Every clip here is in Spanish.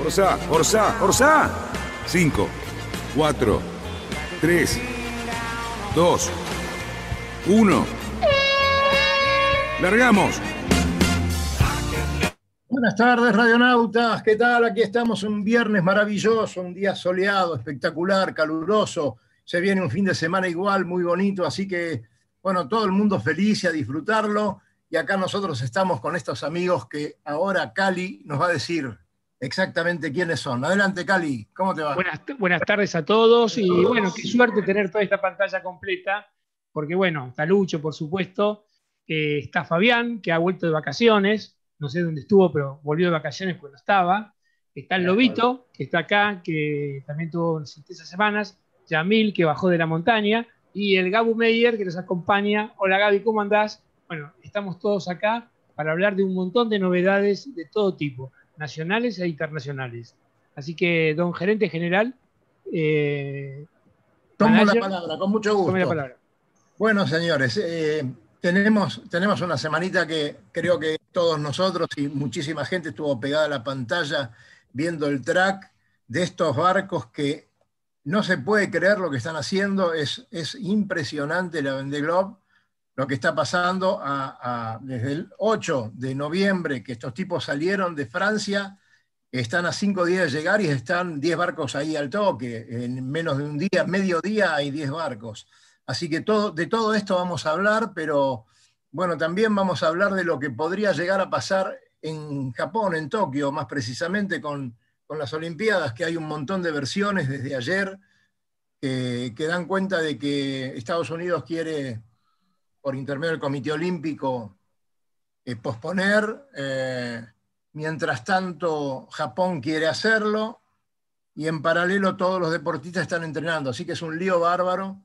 Orsa, Orsa, Orsa. 5, 4, 3, 2, 1. Largamos. Buenas tardes, radionautas. ¿Qué tal? Aquí estamos un viernes maravilloso, un día soleado, espectacular, caluroso. Se viene un fin de semana igual, muy bonito, así que, bueno, todo el mundo feliz a disfrutarlo. Y acá nosotros estamos con estos amigos que ahora Cali nos va a decir exactamente quiénes son. Adelante, Cali, ¿cómo te va? Buenas, buenas tardes a todos y bueno, qué suerte tener toda esta pantalla completa, porque bueno, está Lucho, por supuesto, eh, está Fabián, que ha vuelto de vacaciones, no sé dónde estuvo, pero volvió de vacaciones cuando estaba. Está el Lobito, que está acá, que también tuvo esas semanas. Yamil, que bajó de la montaña. Y el Gabu Meyer, que nos acompaña. Hola Gaby, ¿cómo andás? Bueno, estamos todos acá para hablar de un montón de novedades de todo tipo, nacionales e internacionales. Así que, don gerente general. Eh, Tomo la palabra, con mucho gusto. La palabra. Bueno, señores, eh, tenemos, tenemos una semanita que creo que todos nosotros y muchísima gente estuvo pegada a la pantalla viendo el track de estos barcos que no se puede creer lo que están haciendo, es, es impresionante la Vendée lo que está pasando desde el 8 de noviembre, que estos tipos salieron de Francia, están a cinco días de llegar y están 10 barcos ahí al toque, en menos de un día, medio día hay 10 barcos. Así que de todo esto vamos a hablar, pero bueno, también vamos a hablar de lo que podría llegar a pasar en Japón, en Tokio, más precisamente con, las Olimpiadas, que hay un montón de versiones desde ayer que dan cuenta de que Estados Unidos quiere, por intermedio del Comité Olímpico, eh, posponer. Eh, mientras tanto, Japón quiere hacerlo y en paralelo todos los deportistas están entrenando. Así que es un lío bárbaro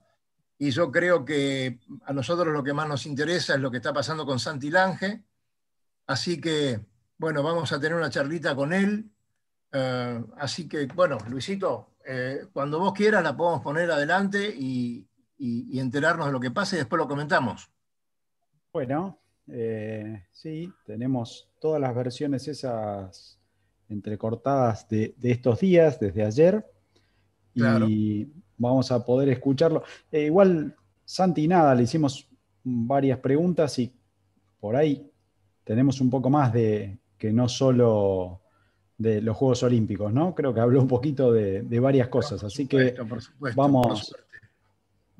y yo creo que a nosotros lo que más nos interesa es lo que está pasando con Santi Lange. Así que, bueno, vamos a tener una charlita con él. Eh, así que, bueno, Luisito, cuando vos quieras la podemos poner adelante y, enterarnos de lo que pasa y después lo comentamos. Bueno, eh, sí, tenemos todas las versiones esas entrecortadas de, de estos días, desde ayer. Claro. Y vamos a poder escucharlo. Eh, igual, Santi, nada, le hicimos varias preguntas y por ahí tenemos un poco más de que no solo de los Juegos Olímpicos, ¿no? Creo que habló un poquito de, varias cosas, así que vamos,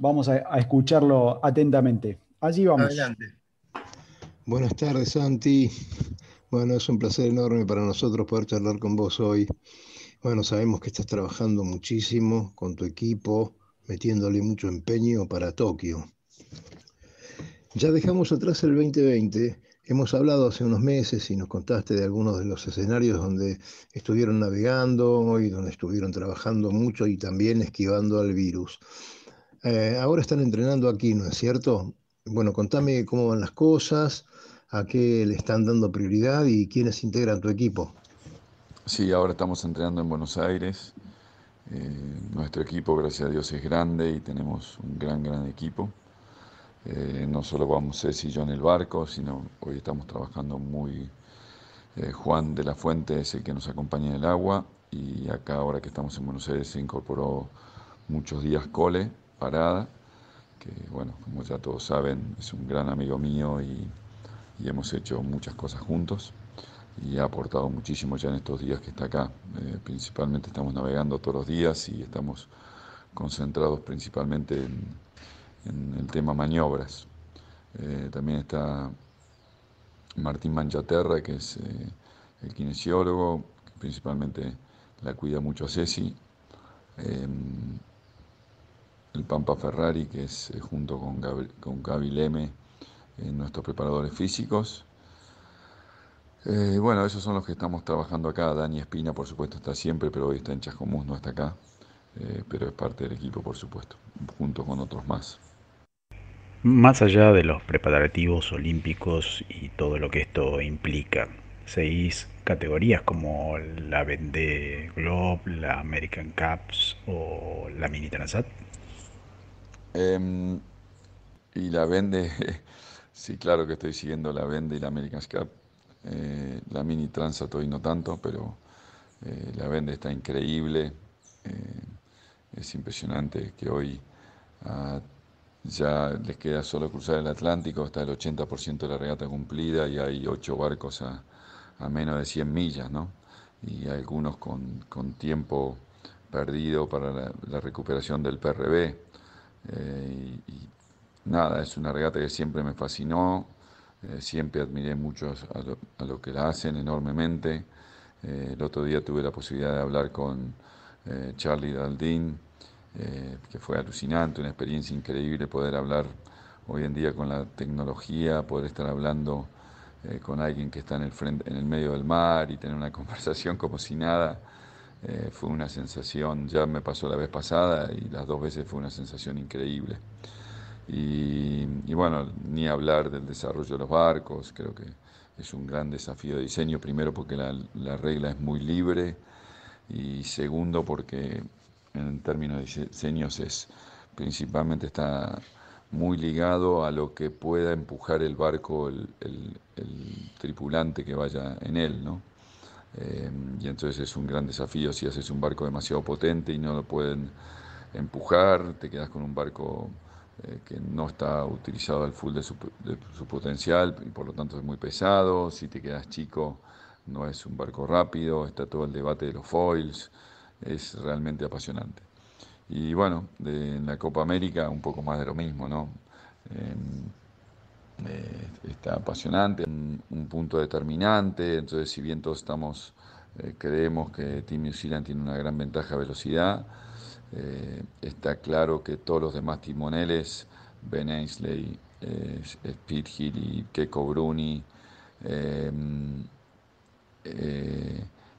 vamos a, escucharlo atentamente. Allí vamos. Adelante. Buenas tardes, Santi. Bueno, es un placer enorme para nosotros poder charlar con vos hoy. Bueno, sabemos que estás trabajando muchísimo con tu equipo, metiéndole mucho empeño para Tokio. Ya dejamos atrás el 2020. Hemos hablado hace unos meses y nos contaste de algunos de los escenarios donde estuvieron navegando y donde estuvieron trabajando mucho y también esquivando al virus. Eh, ahora están entrenando aquí, ¿no es cierto? Bueno, contame cómo van las cosas, a qué le están dando prioridad y quiénes integran tu equipo. Sí, ahora estamos entrenando en Buenos Aires. Eh, nuestro equipo, gracias a Dios, es grande y tenemos un gran, gran equipo. Eh, no solo vamos Ceci y yo en el barco, sino hoy estamos trabajando muy... Juan de la Fuente es el que nos acompaña en el agua y acá ahora que estamos en Buenos Aires se incorporó muchos días Cole, Parada, que bueno, como ya todos saben, es un gran amigo mío y hemos hecho muchas cosas juntos y ha aportado muchísimo ya en estos días que está acá. Eh, principalmente estamos navegando todos los días y estamos concentrados principalmente en, el tema maniobras. Eh, también está Martín Manchaterra, que es eh, el kinesiólogo, que principalmente la cuida mucho a Ceci. El Pampa Ferrari, que es junto con con Gaby Leme, nuestros preparadores físicos Eh, bueno, esos son los que estamos trabajando acá. Dani Espina, por supuesto, está siempre, pero hoy está en Chascomús, no está acá. Eh, pero es parte del equipo, por supuesto, junto con otros más. Más allá de los preparativos olímpicos y todo lo que esto implica, ¿seguís categorías como la Vende Globe, la American Cups o la Mini Transat? Em, y la Vende, sí, claro que estoy siguiendo la Vende y la American Cup. Eh, la Mini Transat hoy no tanto, pero eh, la Vende está increíble. Es impresionante que hoy ah, ya les queda solo cruzar el Atlántico, está el 80% de la regata cumplida y hay ocho barcos a, menos de 100 millas, ¿no? Y algunos con, tiempo perdido para la, recuperación del PRB. Eh, y, nada, es una regata que siempre me fascinó, eh, siempre admiré mucho a lo, que la hacen enormemente. Eh, el otro día tuve la posibilidad de hablar con eh, Charlie Daldin, eh, que fue alucinante, una experiencia increíble poder hablar hoy en día con la tecnología, poder estar hablando con alguien que está en el, frente, en el medio del mar y tener una conversación como si nada. Fue una sensación, ya me pasó la vez pasada y las dos veces fue una sensación increíble. Y, bueno, ni hablar del desarrollo de los barcos, creo que es un gran desafío de diseño, primero porque la, la regla es muy libre, y segundo porque en términos de diseños es principalmente está muy ligado a lo que pueda empujar el barco, el, tripulante que vaya en él, ¿no? Eh, y entonces es un gran desafío si haces un barco demasiado potente y no lo pueden empujar, te quedas con un barco eh, que no está utilizado al full de su, de su, potencial y por lo tanto es muy pesado, si te quedas chico no es un barco rápido, está todo el debate de los foils, es realmente apasionante. Y bueno, en la Copa América un poco más de lo mismo, ¿no? Em, eh, está apasionante, un, punto determinante, entonces si bien todos estamos, eh, creemos que Team New Zealand tiene una gran ventaja de velocidad, eh, está claro que todos los demás timoneles, Ben Ainsley, Pete Hill y Keiko Bruni,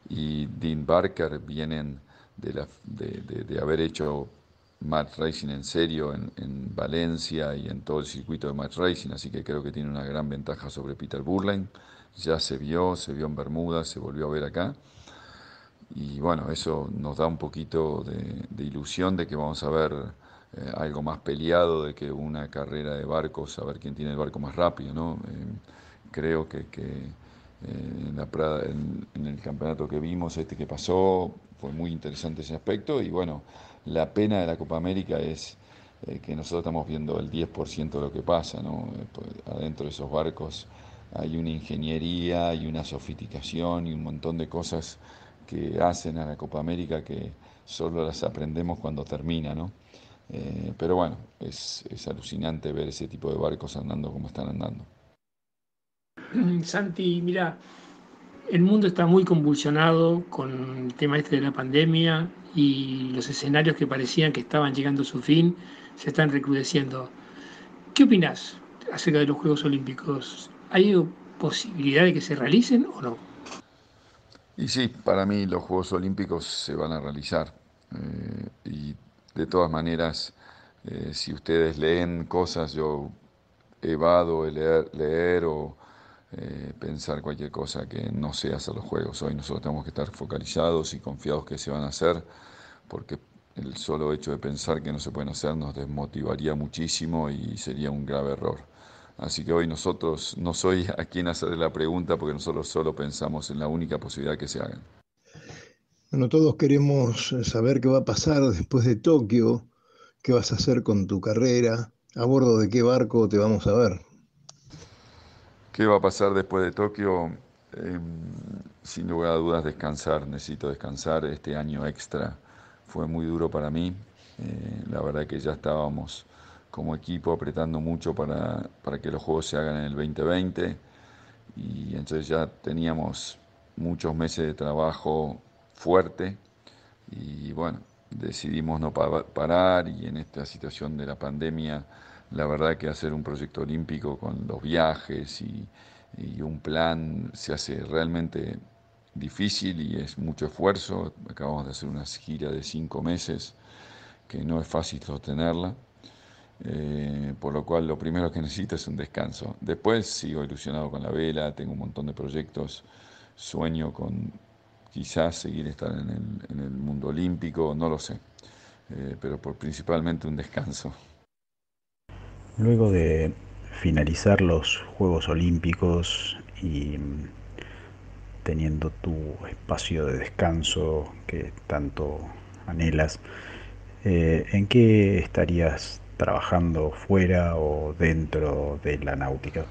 y Dean Barker vienen de, de, haber hecho match racing en serio en, Valencia y en todo el circuito de match racing, así que creo que tiene una gran ventaja sobre Peter Burlane. Ya se vio, se vio en Bermuda, se volvió a ver acá. Y bueno, eso nos da un poquito de, ilusión de que vamos a ver eh, algo más peleado de que una carrera de barcos, a ver quién tiene el barco más rápido. ¿no? Eh, creo que en, la en, el campeonato que vimos, este que pasó, fue muy interesante ese aspecto y bueno, la pena de la Copa América es eh, que nosotros estamos viendo el 10% de lo que pasa, ¿no? Eh, adentro de esos barcos hay una ingeniería y una sofisticación y un montón de cosas que hacen a la Copa América que solo las aprendemos cuando termina, ¿no? Eh, pero bueno, es, es alucinante ver ese tipo de barcos andando como están andando. Santi, mira, el mundo está muy convulsionado con el tema este de la pandemia y los escenarios que parecían que estaban llegando a su fin se están recrudeciendo. ¿Qué opinas acerca de los Juegos Olímpicos? ¿Hay posibilidad de que se realicen o no? Y sí, para mí los Juegos Olímpicos se van a realizar. Eh, y de todas maneras, eh, si ustedes leen cosas, yo evado leer, leer o eh, pensar cualquier cosa que no sea hacer los juegos. Hoy nosotros tenemos que estar focalizados y confiados que se van a hacer, porque el solo hecho de pensar que no se pueden hacer nos desmotivaría muchísimo y sería un grave error. Así que hoy nosotros, no soy a quien hacer la pregunta, porque nosotros solo pensamos en la única posibilidad que se hagan. Bueno, todos queremos saber qué va a pasar después de Tokio, qué vas a hacer con tu carrera, a bordo de qué barco te vamos a ver. ¿Qué va a pasar después de Tokio? Em, sin lugar a dudas descansar, necesito descansar. Este año extra fue muy duro para mí. Eh, la verdad que ya estábamos como equipo apretando mucho para, para, que los juegos se hagan en el 2020 y entonces ya teníamos muchos meses de trabajo fuerte y bueno, decidimos no parar y en esta situación de la pandemia la verdad que hacer un proyecto olímpico con los viajes y, un plan se hace realmente difícil y es mucho esfuerzo. Acabamos de hacer una gira de cinco meses que no es fácil sostenerla. Eh, por lo cual lo primero que necesito es un descanso. Después sigo ilusionado con la vela, tengo un montón de proyectos, sueño con quizás seguir estar en el, mundo olímpico, no lo sé, eh, pero principalmente un descanso. Luego de finalizar los Juegos Olímpicos y mm, teniendo tu espacio de descanso que tanto anhelas, eh, ¿en qué estarías trabajando fuera o dentro de la náutica?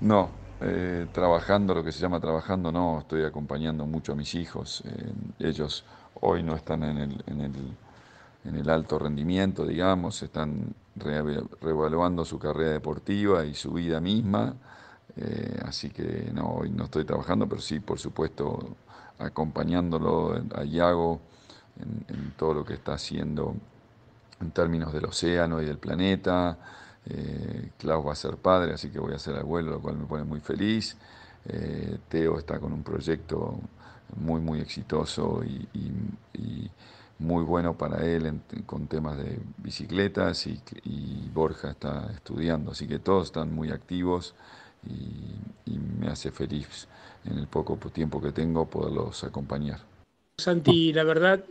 No, eh, trabajando, lo que se llama trabajando, no, estoy acompañando mucho a mis hijos. Eh, ellos hoy no están en el, en el, en el alto rendimiento, digamos, están reevaluando su carrera deportiva y su vida misma. Eh, así que no, hoy no estoy trabajando, pero sí, por supuesto, acompañándolo a Iago en todo lo que está haciendo en términos del océano y del planeta. Eh, Klaus va a ser padre, así que voy a ser abuelo, lo cual me pone muy feliz. Eh, Teo está con un proyecto muy, muy exitoso y, muy bueno para él con temas de bicicletas y, Borja está estudiando, así que todos están muy activos y, me hace feliz en el poco tiempo que tengo poderlos acompañar. Santi, la verdad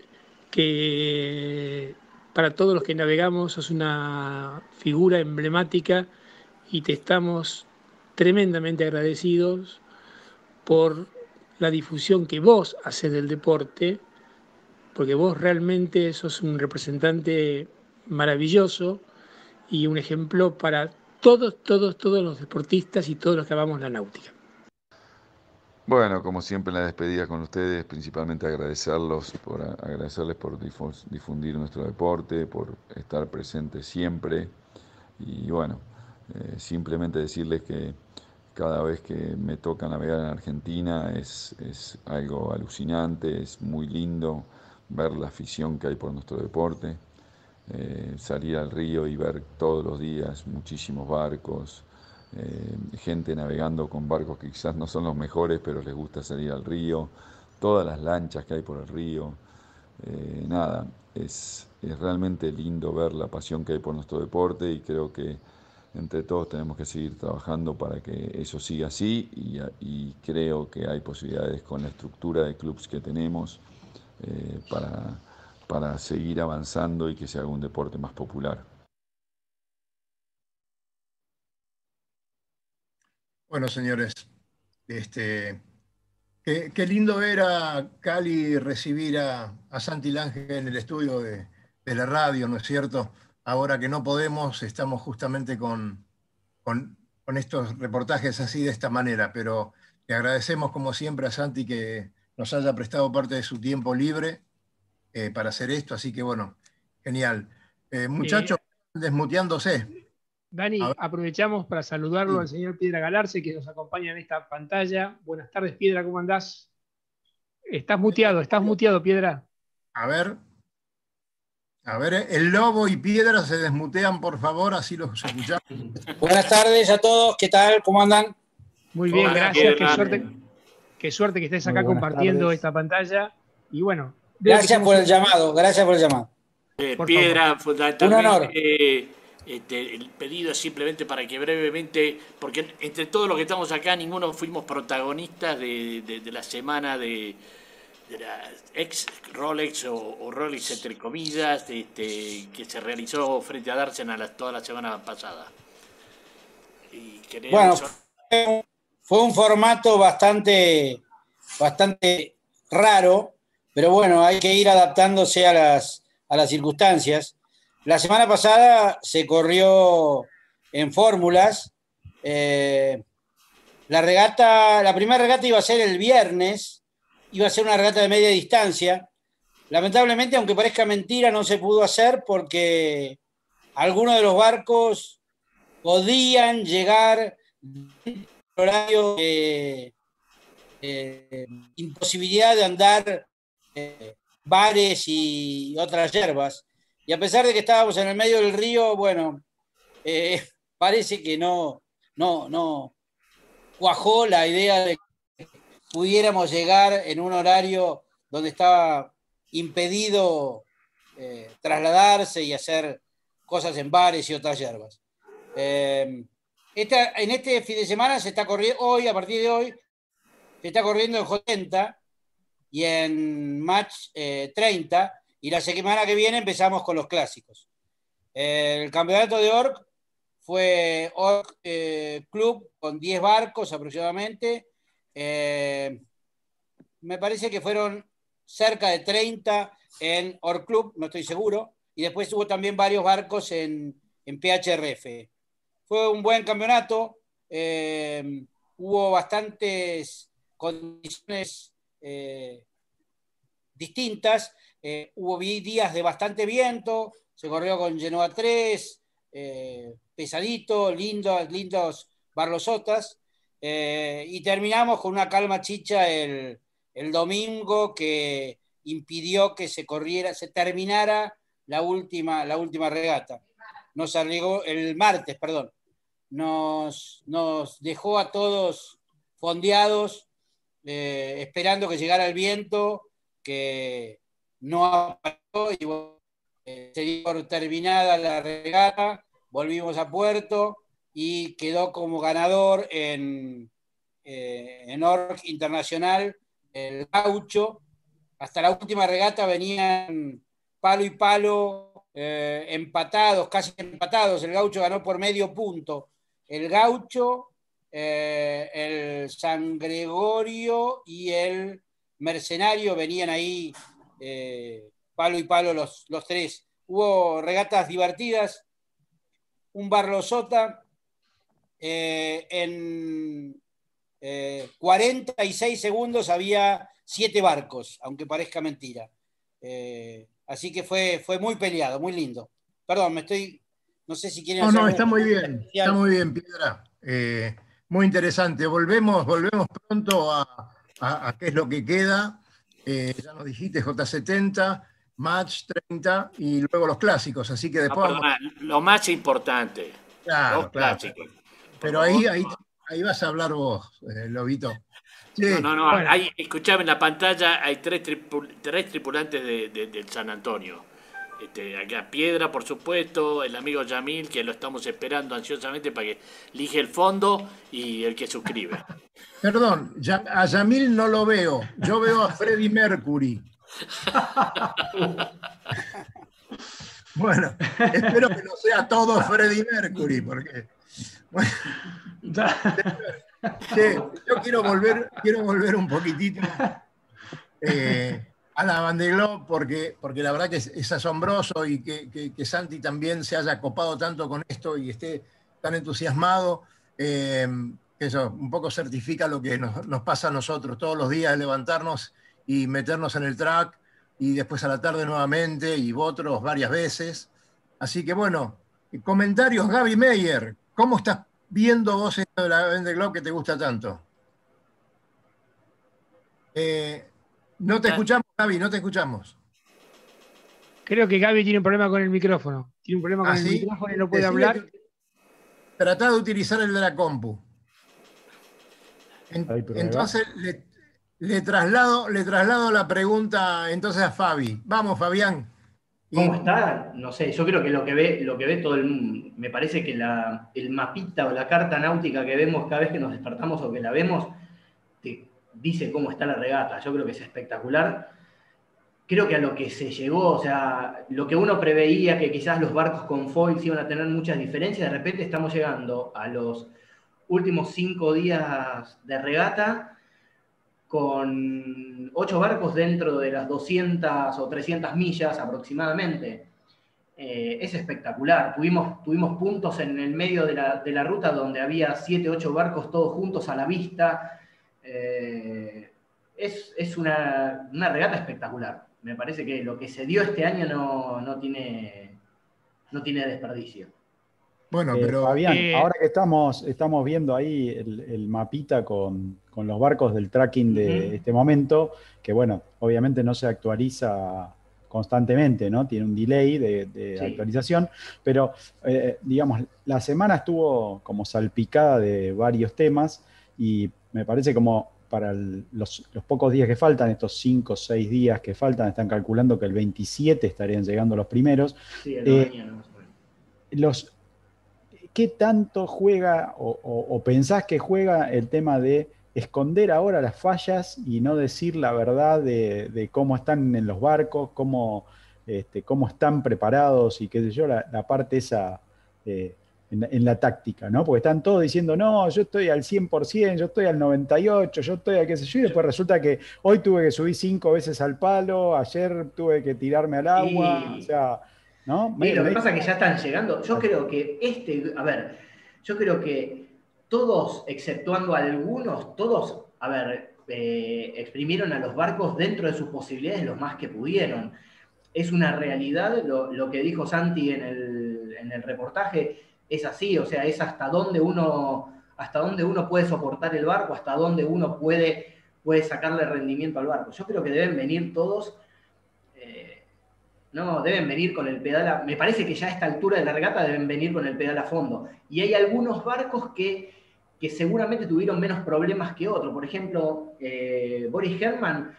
que para todos los que navegamos, sos una figura emblemática y te estamos tremendamente agradecidos por la difusión que vos haces del deporte, porque vos realmente sos un representante maravilloso y un ejemplo para todos, todos, todos los deportistas y todos los que amamos la náutica. Bueno, como siempre en la despedida con ustedes, principalmente agradecerlos por agradecerles por difundir nuestro deporte, por estar presentes siempre y bueno, eh, simplemente decirles que cada vez que me toca navegar en Argentina es, es algo alucinante, es muy lindo ver la afición que hay por nuestro deporte, eh, salir al río y ver todos los días muchísimos barcos, eh, gente navegando con barcos que quizás no son los mejores, pero les gusta salir al río, todas las lanchas que hay por el río. Eh, nada, es, realmente lindo ver la pasión que hay por nuestro deporte y creo que entre todos tenemos que seguir trabajando para que eso siga así y, creo que hay posibilidades con la estructura de clubes que tenemos eh, para, para seguir avanzando y que se haga un deporte más popular. Bueno, señores, este, qué, lindo era Cali recibir a, Santi Lange en el estudio de, la radio, ¿no es cierto? Ahora que no podemos, estamos justamente con, con, estos reportajes así de esta manera, pero le agradecemos como siempre a Santi que nos haya prestado parte de su tiempo libre eh, para hacer esto, así que bueno, genial. Eh, muchachos, desmuteándose. Dani, aprovechamos para saludarlo al señor Piedra Galarce que nos acompaña en esta pantalla. Buenas tardes, Piedra, ¿cómo andás? Estás muteado, estás muteado, Piedra. A ver. A ver, el lobo y Piedra se desmutean, por favor, así los escuchamos. Buenas tardes a todos, ¿qué tal? ¿Cómo andan? Muy bien, gracias. Qué suerte, qué suerte que estés acá compartiendo esta pantalla. Y bueno. Gracias por el llamado, gracias por el llamado. Eh, piedra, fundamentalmente. Un honor. Eh, este, el pedido es simplemente para que brevemente, porque entre todos los que estamos acá, ninguno fuimos protagonistas de, la semana de, la ex Rolex o, Rolex entre comillas, este, que se realizó frente a Darsenal toda la semana pasada. bueno, fue un formato bastante, bastante raro, pero bueno, hay que ir adaptándose a las, a las circunstancias. La semana pasada se corrió en fórmulas. Eh, la regata, la primera regata iba a ser el viernes, iba a ser una regata de media distancia. Lamentablemente, aunque parezca mentira, no se pudo hacer porque algunos de los barcos podían llegar horario de eh, imposibilidad de andar eh, bares y otras hierbas. Y a pesar de que estábamos en el medio del río, bueno, eh, parece que no, no, no, cuajó la idea de que pudiéramos llegar en un horario donde estaba impedido eh, trasladarse y hacer cosas en bares y otras hierbas. En este fin de semana se está corriendo, hoy, a partir de hoy, se está corriendo en J30 y en Match 30, eh, y la semana que viene empezamos con los clásicos. El campeonato de Orc fue Orc eh, Club con 10 barcos aproximadamente. Eh, me parece que fueron cerca de 30 en Orc Club, no estoy seguro. Y después hubo también varios barcos en, en PHRF. Fue un buen campeonato. hubo bastantes condiciones distintas. Eh, hubo días de bastante viento, se corrió con Genoa 3, eh, pesadito, lindos, lindos barlosotas, eh, y terminamos con una calma chicha el, domingo que impidió que se corriera, se terminara la última, la última regata. Nos arriesgó el martes, perdón. Nos, dejó a todos fondeados, esperando que llegara el viento que no apareció y eh, se por terminada la regata, volvimos a puerto y quedó como ganador en, eh, en Org Internacional el gaucho. Hasta la última regata venían palo y palo eh, empatados, casi empatados. El gaucho ganó por medio punto. El gaucho, el San Gregorio y el Mercenario, venían ahí eh, palo y palo los, los tres. Hubo regatas divertidas, un Barlosota eh, en 46 eh, segundos había siete barcos, aunque parezca mentira. así que fue, fue muy peleado, muy lindo. Perdón, me estoy. No sé si quieren. No, no, está muy bien. Está muy bien, Piedra. muy interesante. Volvemos, volvemos pronto a, a, qué es lo que queda. Eh, ya nos dijiste, J70, Match 30 y luego los clásicos. Así que después. Lo más importante. los clásicos. Pero ahí, ahí, ahí, vas a hablar vos, eh, Lobito. No, no, no. Hay, escuchame, en la pantalla hay tres, tres tripulantes del San Antonio. Este, acá Piedra, por supuesto, el amigo Yamil, que lo estamos esperando ansiosamente para que elige el fondo y el que suscribe. Perdón, a Yamil no lo veo. Yo veo a Freddie Mercury. Bueno, espero que no sea todo Freddie Mercury, porque. yo quiero volver, quiero volver un poquitito. Eh, a la Van porque, porque la verdad que es, asombroso y que, Santi también se haya copado tanto con esto y esté tan entusiasmado. Eh, eso un poco certifica lo que nos, pasa a nosotros todos los días, levantarnos y meternos en el track y después a la tarde nuevamente y otros varias veces. Así que bueno, comentarios, Gaby Meyer, ¿cómo estás viendo vos esto de la Vendée que te gusta tanto? Eh, no te escuchamos, Gaby, no te escuchamos. Creo que Gaby tiene un problema con el micrófono. Tiene un problema con ¿Ah, el micrófono y no puede hablar. Trata de utilizar el de la compu. entonces le, traslado, le traslado la pregunta entonces a Fabi. Vamos, Fabián. ¿Cómo está? No sé, yo creo que lo que ve, lo que ve todo el mundo, me parece que el mapita o la carta náutica que vemos cada vez que nos despertamos o que la vemos, dice cómo está la regata. Yo creo que es espectacular. Creo que a lo que se llegó, o sea, lo que uno preveía que quizás los barcos con foils iban a tener muchas diferencias, de repente estamos llegando a los últimos cinco días de regata con ocho barcos dentro de las 200 o 300 millas aproximadamente. Eh, es espectacular. Tuvimos, tuvimos puntos en el medio de la, de la ruta donde había siete, ocho barcos todos juntos a la vista eh, es, una, regata espectacular. Me parece que lo que se dio este año no, tiene, no tiene desperdicio. Bueno, eh, pero. Fabián, eh, ahora que estamos, estamos viendo ahí el, mapita con, los barcos del tracking de este momento, que bueno, obviamente no se actualiza constantemente, ¿no? Tiene un delay de, actualización, pero digamos, la semana estuvo como salpicada de varios temas y me parece como para los, pocos días que faltan, estos 5 o 6 días que faltan, están calculando que el 27 estarían llegando los primeros. Sí, el eh, los, ¿Qué tanto juega o, pensás que juega el tema de esconder ahora las fallas y no decir la verdad de, cómo están en los barcos, cómo, este, cómo están preparados y qué sé yo, la, parte esa eh, en, la táctica, ¿no? Porque están todos diciendo, no, yo estoy al 100%, yo estoy al 98%, yo estoy a qué sé yo, y después resulta que hoy tuve que subir cinco veces al palo, ayer tuve que tirarme al agua, o sea, ¿no? lo que pasa es que ya están llegando, yo creo que este, a ver, yo creo que todos, exceptuando algunos, todos, a ver, eh, exprimieron a los barcos dentro de sus posibilidades lo más que pudieron. Es una realidad lo, que dijo Santi en el, en el reportaje, es así, o sea, es hasta dónde uno, hasta dónde uno puede soportar el barco, hasta dónde uno puede, puede sacarle rendimiento al barco. Yo creo que deben venir todos, eh, no, deben venir con el pedal, a, me parece que ya a esta altura de la regata deben venir con el pedal a fondo. Y hay algunos barcos que, que seguramente tuvieron menos problemas que otros. Por ejemplo, eh, Boris Herman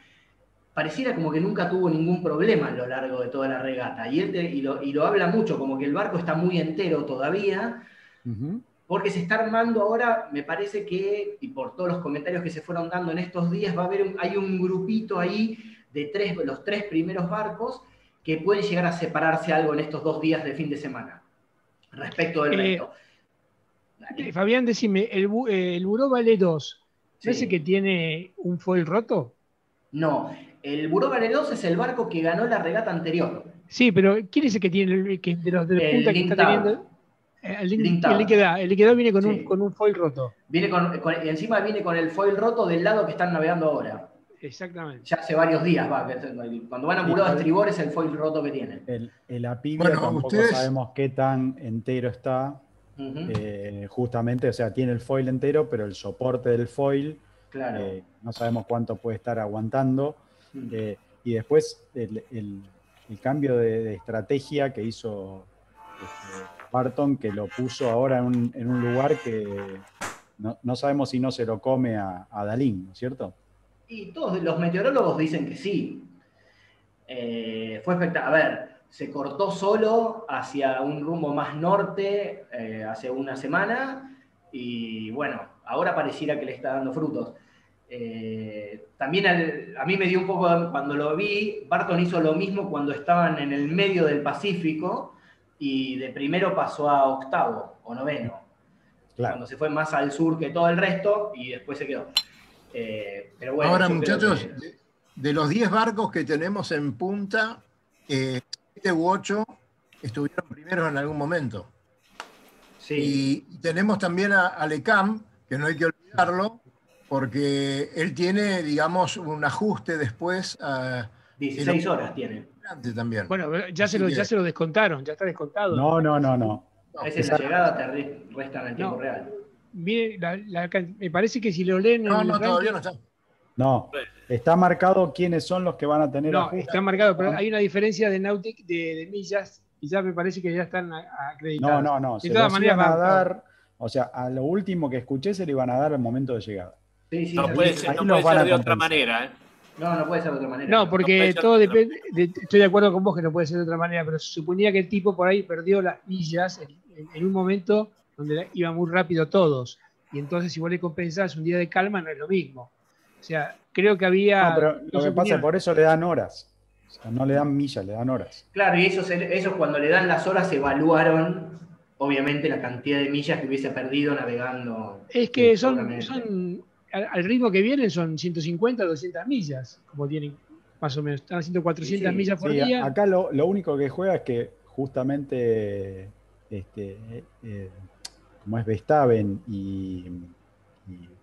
pareciera como que nunca tuvo ningún problema a lo largo de toda la regata. Y, él y, lo, habla mucho, como que el barco está muy entero todavía, porque se está armando ahora, me parece que, y por todos los comentarios que se fueron dando en estos días, va a haber hay un grupito ahí de tres, los tres primeros barcos que pueden llegar a separarse algo en estos dos días de fin de semana, respecto del eh, resto. Eh, Fabián, decime, ¿el, el Buró vale 2? ¿Parece que tiene un foil roto? No, el Buró 2 es el barco que ganó la regata anterior. Sí, pero ¿quién es el que tiene el, que de los de punta que está teniendo? Eh, el, el, liquidado, viene con, un, con un foil roto. Viene con, encima viene con el foil roto del lado que están navegando ahora. Exactamente. Ya hace varios días, va. Cuando van a buró de estribor es el foil roto que tiene. El, el apibia tampoco sabemos qué tan entero está. Eh, justamente, o sea, tiene el foil entero, pero el soporte del foil eh, no sabemos cuánto puede estar aguantando. Y después el, cambio de, estrategia que hizo este, Barton, que lo puso ahora en un, lugar que no, sabemos si no se lo come a, Dalín, ¿no es cierto? Y todos los meteorólogos dicen que sí. Eh, fue espectacular. A ver, se cortó solo hacia un rumbo más norte eh, hace una semana y bueno, ahora pareciera que le está dando frutos. Eh, también a mí me dio un poco, cuando lo vi, Barton hizo lo mismo cuando estaban en el medio del Pacífico y de primero pasó a octavo o noveno. Cuando se fue más al sur que todo el resto y después se quedó. Eh, pero bueno, Ahora, muchachos, de, los 10 barcos que tenemos en punta, 7 eh, u 8 estuvieron primeros en algún momento. Sí. Y tenemos también a, a Lecam, que no hay que olvidarlo, porque él tiene, digamos, un ajuste después. A, 16 horas tiene. También. Bueno, ya se, lo, ya se lo descontaron, ya está descontado. No, no, no, no. es la llegada, te restan el tiempo real. Mire, me parece que si lo leen. No, no, todavía no está. No, está marcado quiénes son los que van a tener. No, está marcado, pero hay una diferencia de Nautic de, millas y ya me parece que ya están acreditados. No, no, no. De todas maneras, van a dar. O sea, a lo último que escuché se le iban a dar al momento de llegada no puede ser, de otra manera. ¿eh? No, no puede ser de otra manera. No, porque todo depende. estoy de acuerdo con vos que no puede ser de otra manera, pero se suponía que el tipo por ahí perdió las millas en, un momento donde iban muy rápido todos. Y entonces, si vos le compensás un día de calma, no es lo mismo. O sea, creo que había. No, pero lo que pasa es por eso le dan horas. O sea, no le dan millas, le dan horas. Claro, y esos, esos cuando le dan las horas evaluaron, obviamente, la cantidad de millas que hubiese perdido navegando. Es que son, son al, ritmo que vienen son 150, 200 millas, como tienen más o menos. Están haciendo 400 millas por día. Acá lo, único que juega es que justamente, este, eh, como es Vestaven y,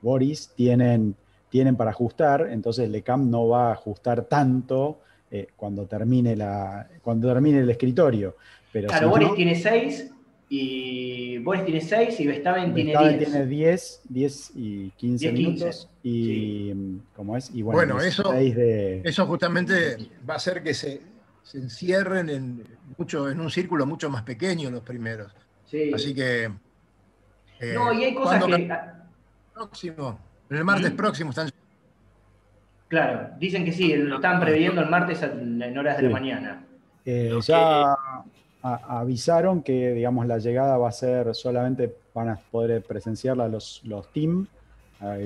Boris, tienen, tienen para ajustar, entonces Lecam no va a ajustar tanto eh, cuando, termine la, cuando termine el escritorio. Pero claro, Boris tiene 6 y Boris tiene 6 y Verstappen tiene 10. tiene 10, 10 y 15 minutos. Y, ¿cómo es? Y bueno, eso, eso justamente va a hacer que se, se, encierren en, mucho, en un círculo mucho más pequeño los primeros. Así que. Eh, no, y hay cosas que. Próximo. El martes próximo están. Claro, dicen que sí, están previendo el martes en horas de la mañana. Eh, ya avisaron que, digamos, la llegada va a ser solamente, van a poder presenciarla los, los team,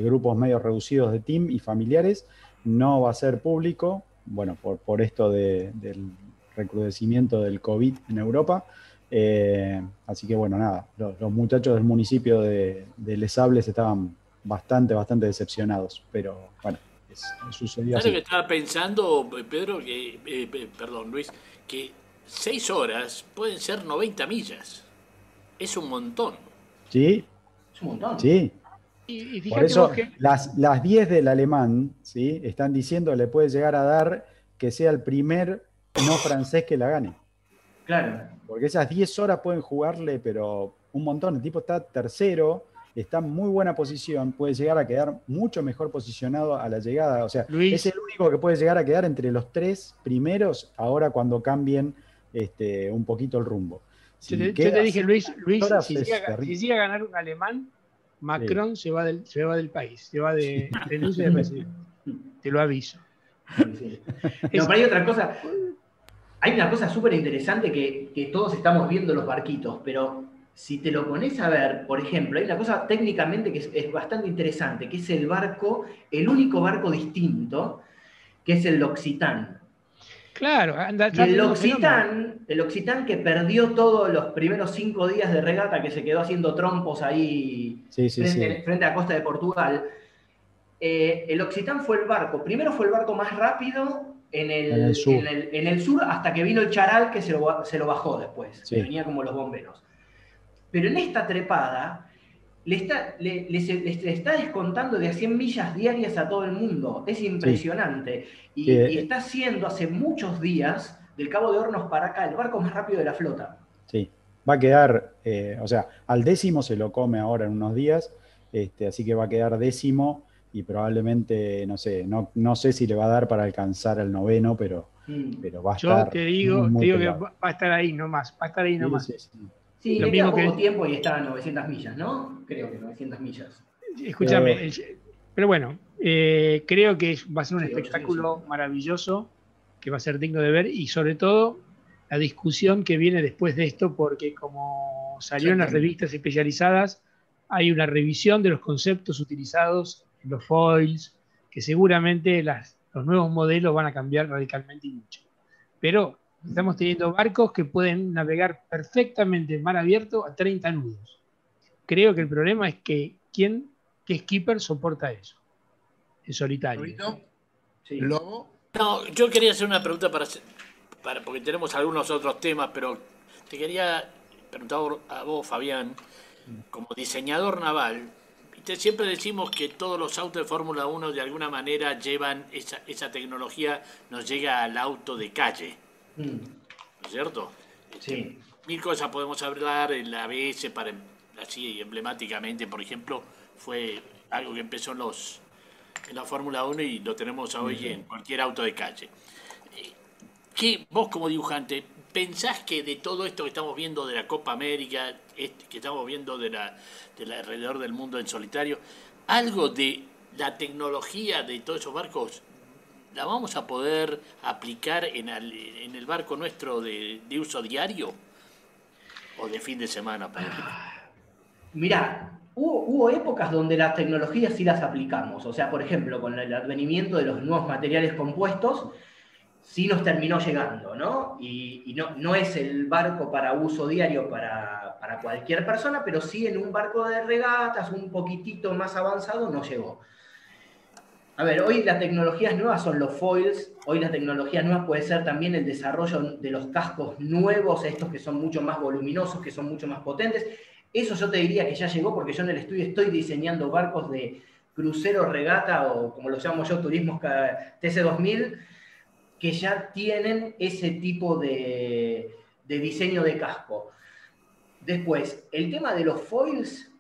grupos medio reducidos de team y familiares. No va a ser público, bueno, por, por esto del recrudecimiento del COVID en Europa. Eh, así que bueno, nada, los, muchachos del municipio de, de, Les Sables estaban bastante, bastante decepcionados, pero bueno, sucedió así. que estaba pensando, Pedro, que, eh, perdón, Luis, que seis horas pueden ser 90 millas. Es un montón. Sí. Es un montón. Sí. Por eso, las, las 10 del alemán, ¿sí? Están diciendo le puede llegar a dar que sea el primer no francés que la gane. Claro. Porque esas 10 horas pueden jugarle, pero un montón. El tipo está tercero, está en muy buena posición, puede llegar a quedar mucho mejor posicionado a la llegada. O sea, es el único que puede llegar a quedar entre los tres primeros ahora cuando cambien este, un poquito el rumbo. yo, te, dije, Luis, Luis si, llega, a ganar un alemán, Macron se, va del, se va del país, se va de, de Te lo aviso. pero hay otra cosa. Hay una cosa súper interesante que, que, todos estamos viendo los barquitos, pero si te lo pones a ver, por ejemplo, hay una cosa técnicamente que es, es bastante interesante, que es el barco, el único barco distinto, que es el L'Occitane. Claro, anda, y el Occitán, el Occitán que perdió todos los primeros cinco días de regata, que se quedó haciendo trompos ahí frente, a la costa de Portugal. Eh, el Occitán fue el barco, primero fue el barco más rápido en el, en el, sur. hasta que vino el Charal que se lo, se lo bajó después, venía como los bomberos. Pero en esta trepada, le está, le, está descontando de a 100 millas diarias a todo el mundo. Es impresionante. Y, está siendo hace muchos días, del Cabo de Hornos para acá, el barco más rápido de la flota. Sí, va a quedar, eh, o sea, al décimo se lo come ahora en unos días, este, así que va a quedar décimo y probablemente, no sé, no, no sé si le va a dar para alcanzar el noveno, pero, mm. pero va a estar. Yo te digo, digo que va a estar ahí nomás, va a estar ahí nomás. Sí, lo mismo poco tiempo y está a 900 millas, ¿no? Creo que 900 millas. Escúchame, pero bueno, eh, creo que va a ser un espectáculo maravilloso, que va a ser digno de ver y sobre todo la discusión que viene después de esto, porque como salió en las revistas especializadas, hay una revisión de los conceptos utilizados en los foils, que seguramente las, los nuevos modelos van a cambiar radicalmente y mucho. Pero Estamos teniendo barcos que pueden navegar perfectamente en mar abierto a 30 nudos. Creo que el problema es que quién, qué skipper soporta eso. En solitario. Sí. ¿Lobo? No, yo quería hacer una pregunta para, para, porque tenemos algunos otros temas, pero te quería preguntar a vos, Fabián, como diseñador naval, siempre decimos que todos los autos de Fórmula 1 de alguna manera llevan esa, esa tecnología, nos llega al auto de calle. ¿No es cierto? Sí. Este, mil cosas podemos hablar, en la ABS, para, así emblemáticamente, por ejemplo, fue algo que empezó en, los, en la Fórmula 1 y lo tenemos hoy en cualquier auto de calle. Eh, ¿Qué, vos como dibujante, pensás que de todo esto que estamos viendo de la Copa América, que estamos viendo de la, de la alrededor del mundo en solitario, algo de la tecnología de todos esos barcos ¿la vamos a poder aplicar en el, barco nuestro de, uso diario o de fin de semana? Mira, hubo, hubo, épocas donde las tecnologías sí las aplicamos. O sea, por ejemplo, con el advenimiento de los nuevos materiales compuestos, sí nos terminó llegando, ¿no? Y, no, no, es el barco para uso diario para, para cualquier persona, pero sí en un barco de regatas un poquitito más avanzado nos llegó. A ver, hoy las tecnologías nuevas son los foils, hoy las tecnologías nuevas puede ser también el desarrollo de los cascos nuevos, estos que son mucho más voluminosos, que son mucho más potentes. Eso yo te diría que ya llegó porque yo en el estudio estoy diseñando barcos de crucero regata o como lo llamo yo, turismos TC2000, que ya tienen ese tipo de, de diseño de casco. Después, el tema de los foils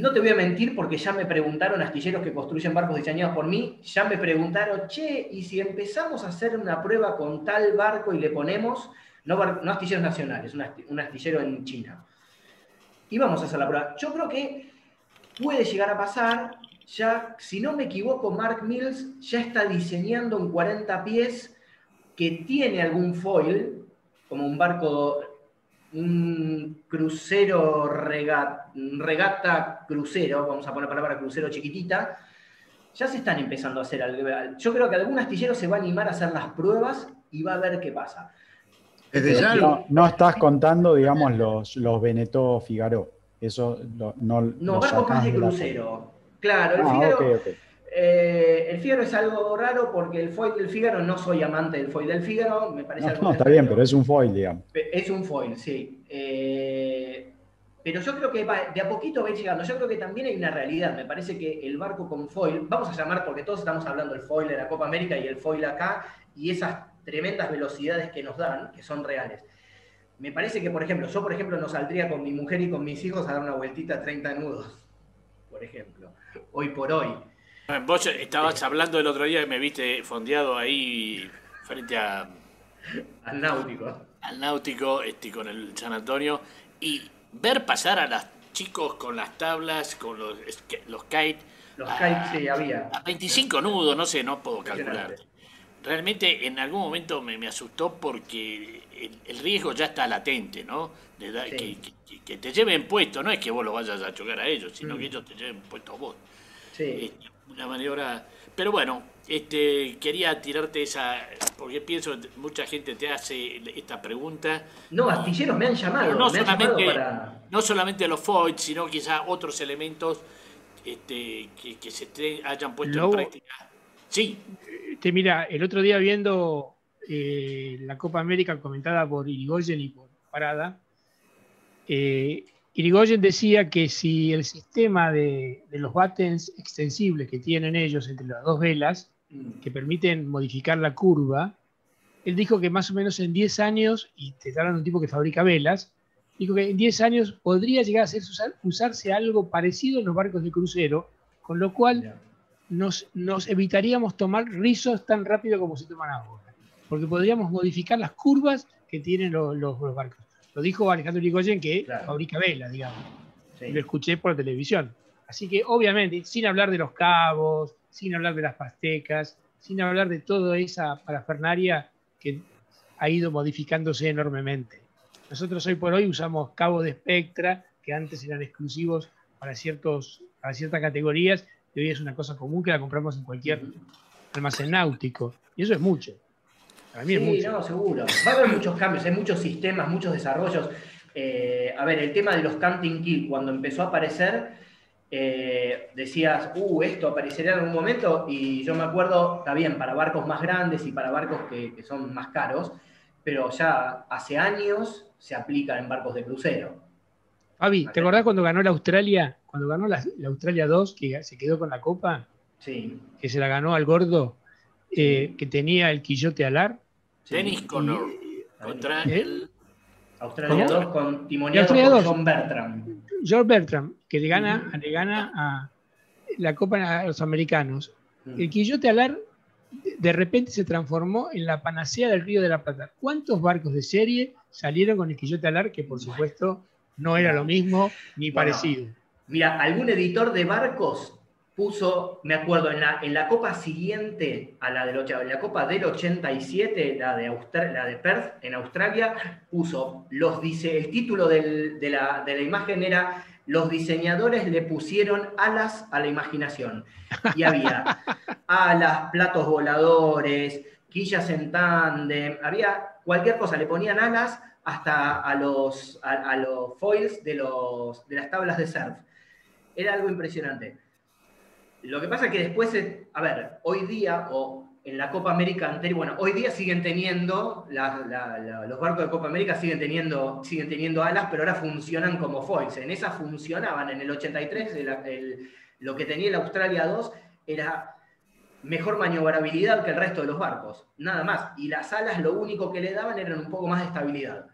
no te voy a mentir porque ya me preguntaron astilleros que construyen barcos diseñados por mí, ya me preguntaron, che, ¿y si empezamos a hacer una prueba con tal barco y le ponemos, no, astilleros nacionales, un astillero en China? Y vamos a hacer la prueba. Yo creo que puede llegar a pasar, ya, si no me equivoco, Mark Mills ya está diseñando un 40 pies que tiene algún foil, como un barco, un crucero regata, crucero, vamos a poner palabra crucero chiquitita, ya se están empezando a hacer algo. Yo creo que algún astillero se va a animar a hacer las pruebas y va a ver qué pasa. no, estás contando, digamos, los, los Benetó Figaro. Eso no. No, barcos más de crucero. Claro, el ah, Figaro. Eh, el Figaro es algo raro porque el foil del Figaro, no soy amante del foil del Figaro, me parece no, No, está bien, pero es un foil, digamos. Es un foil, sí. Eh, pero yo creo que de a poquito va a ir llegando. Yo creo que también hay una realidad. Me parece que el barco con foil, vamos a llamar porque todos estamos hablando del foil de la Copa América y el foil acá, y esas tremendas velocidades que nos dan, que son reales. Me parece que, por ejemplo, yo, por ejemplo, no saldría con mi mujer y con mis hijos a dar una vueltita a 30 nudos, por ejemplo, hoy por hoy. Vos estabas hablando el otro día que me viste fondeado ahí frente a... Al náutico. Al náutico, este, con el San Antonio. Y ver pasar a los chicos con las tablas, con los, los kites. Los kites, sí, había. A 25 nudos, no sé, no puedo calcular. Realmente en algún momento me, asustó porque el, riesgo ya está latente, ¿no? De que, te lleven puesto, no es que vos lo vayas a chocar a ellos, sino que mm. ellos te lleven puesto a vos. Sí. Este, una maniobra. Pero bueno, este, quería tirarte esa, porque pienso que mucha gente te hace esta pregunta. No, astilleros me han llamado. No, solamente, no solamente los foils, sino quizás otros elementos este, que, se hayan puesto en práctica. Sí. Te mira, el otro día viendo eh, la Copa América comentada por Irigoyen y por Parada, eh, Irigoyen decía que si el sistema de, los battens extensibles que tienen ellos entre las dos velas, que permiten modificar la curva, él dijo que más o menos en 10 años, y te está hablando un tipo que fabrica velas, dijo que en 10 años podría llegar a ser, usarse algo parecido en los barcos de crucero, con lo cual nos, evitaríamos tomar rizos tan rápido como se toman ahora, porque podríamos modificar las curvas que tienen los barcos. Lo dijo Alejandro Irigoyen, que fabrica velas, digamos. Lo escuché por la televisión. Así que, obviamente, sin hablar de los cabos, sin hablar de las pastecas, sin hablar de toda esa parafernaria que ha ido modificándose enormemente. Nosotros hoy por hoy usamos cabos de Spectra, que antes eran exclusivos para, ciertos, para ciertas categorías, y hoy es una cosa común que la compramos en cualquier almacén náutico. Y eso es mucho sí, no, seguro. Va a haber muchos cambios, hay muchos sistemas, muchos desarrollos. Eh, a ver, el tema de los canting kill, cuando empezó a aparecer, eh, decías, uh, esto aparecerá en algún momento, y yo me acuerdo, está bien, para barcos más grandes y para barcos que, son más caros, pero ya hace años se aplica en barcos de crucero. Fabi, ¿te acordás cuando ganó la Australia? Cuando ganó la, Australia 2, que se quedó con la copa, sí. que se la ganó al gordo, eh, que tenía el quillote alar. Dennis Connor contra el. Australia 2 con timoniado por John Bertram. John Bertram, que le gana, le gana a la Copa a los americanos. El Quillote Alar de repente se transformó en la panacea del Río de la Plata. ¿Cuántos barcos de serie salieron con el Quillote Alar que por supuesto no era lo mismo ni parecido? Mira, algún editor de barcos puso, me acuerdo, en la, en la copa siguiente a la del, en la copa del 87, la de, la de Perth, en Australia, puso, los dice, el título de, la, imagen era Los diseñadores le pusieron alas a la imaginación. Y había alas, platos voladores, quillas en tándem, había cualquier cosa, le ponían alas hasta a los, a, los foils de, los, de las tablas de surf. Era algo impresionante. Lo que pasa es que después, a ver, hoy día, o en la Copa América anterior, bueno, hoy día siguen teniendo, los barcos de Copa América siguen teniendo, siguen teniendo alas, pero ahora funcionan como foils. En esa funcionaban, en el 83, lo que tenía el Australia 2 era mejor maniobrabilidad que el resto de los barcos, nada más. Y las alas lo único que le daban eran un poco más de estabilidad,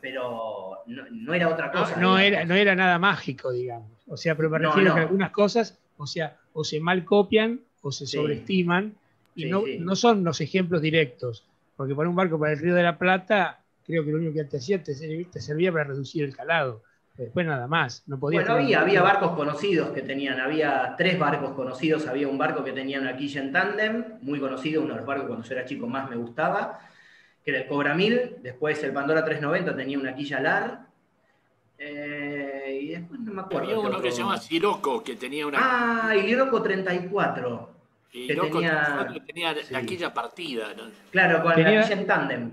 pero no, era otra cosa. No, era, no era nada mágico, digamos. O sea, pero me refiero que algunas cosas, o sea, o se mal copian o se sobreestiman y no, no, son los ejemplos directos. Porque para un barco para el Río de la Plata, creo que lo único que te hacía te, servía para reducir el calado. Después nada más. No podía bueno, había, había barcos conocidos que tenían, había tres barcos conocidos, había un barco que tenía una quilla en tándem, muy conocido, uno de los barcos cuando yo era chico más me gustaba, que era el Cobra 1000, después el Pandora 390 tenía una quilla LAR, eh, me acuerdo. Había uno que se llama Siroco, que tenía una... Ah, y Siroco 34. que tenía, tenía la quilla partida. Claro, con la quilla en tándem.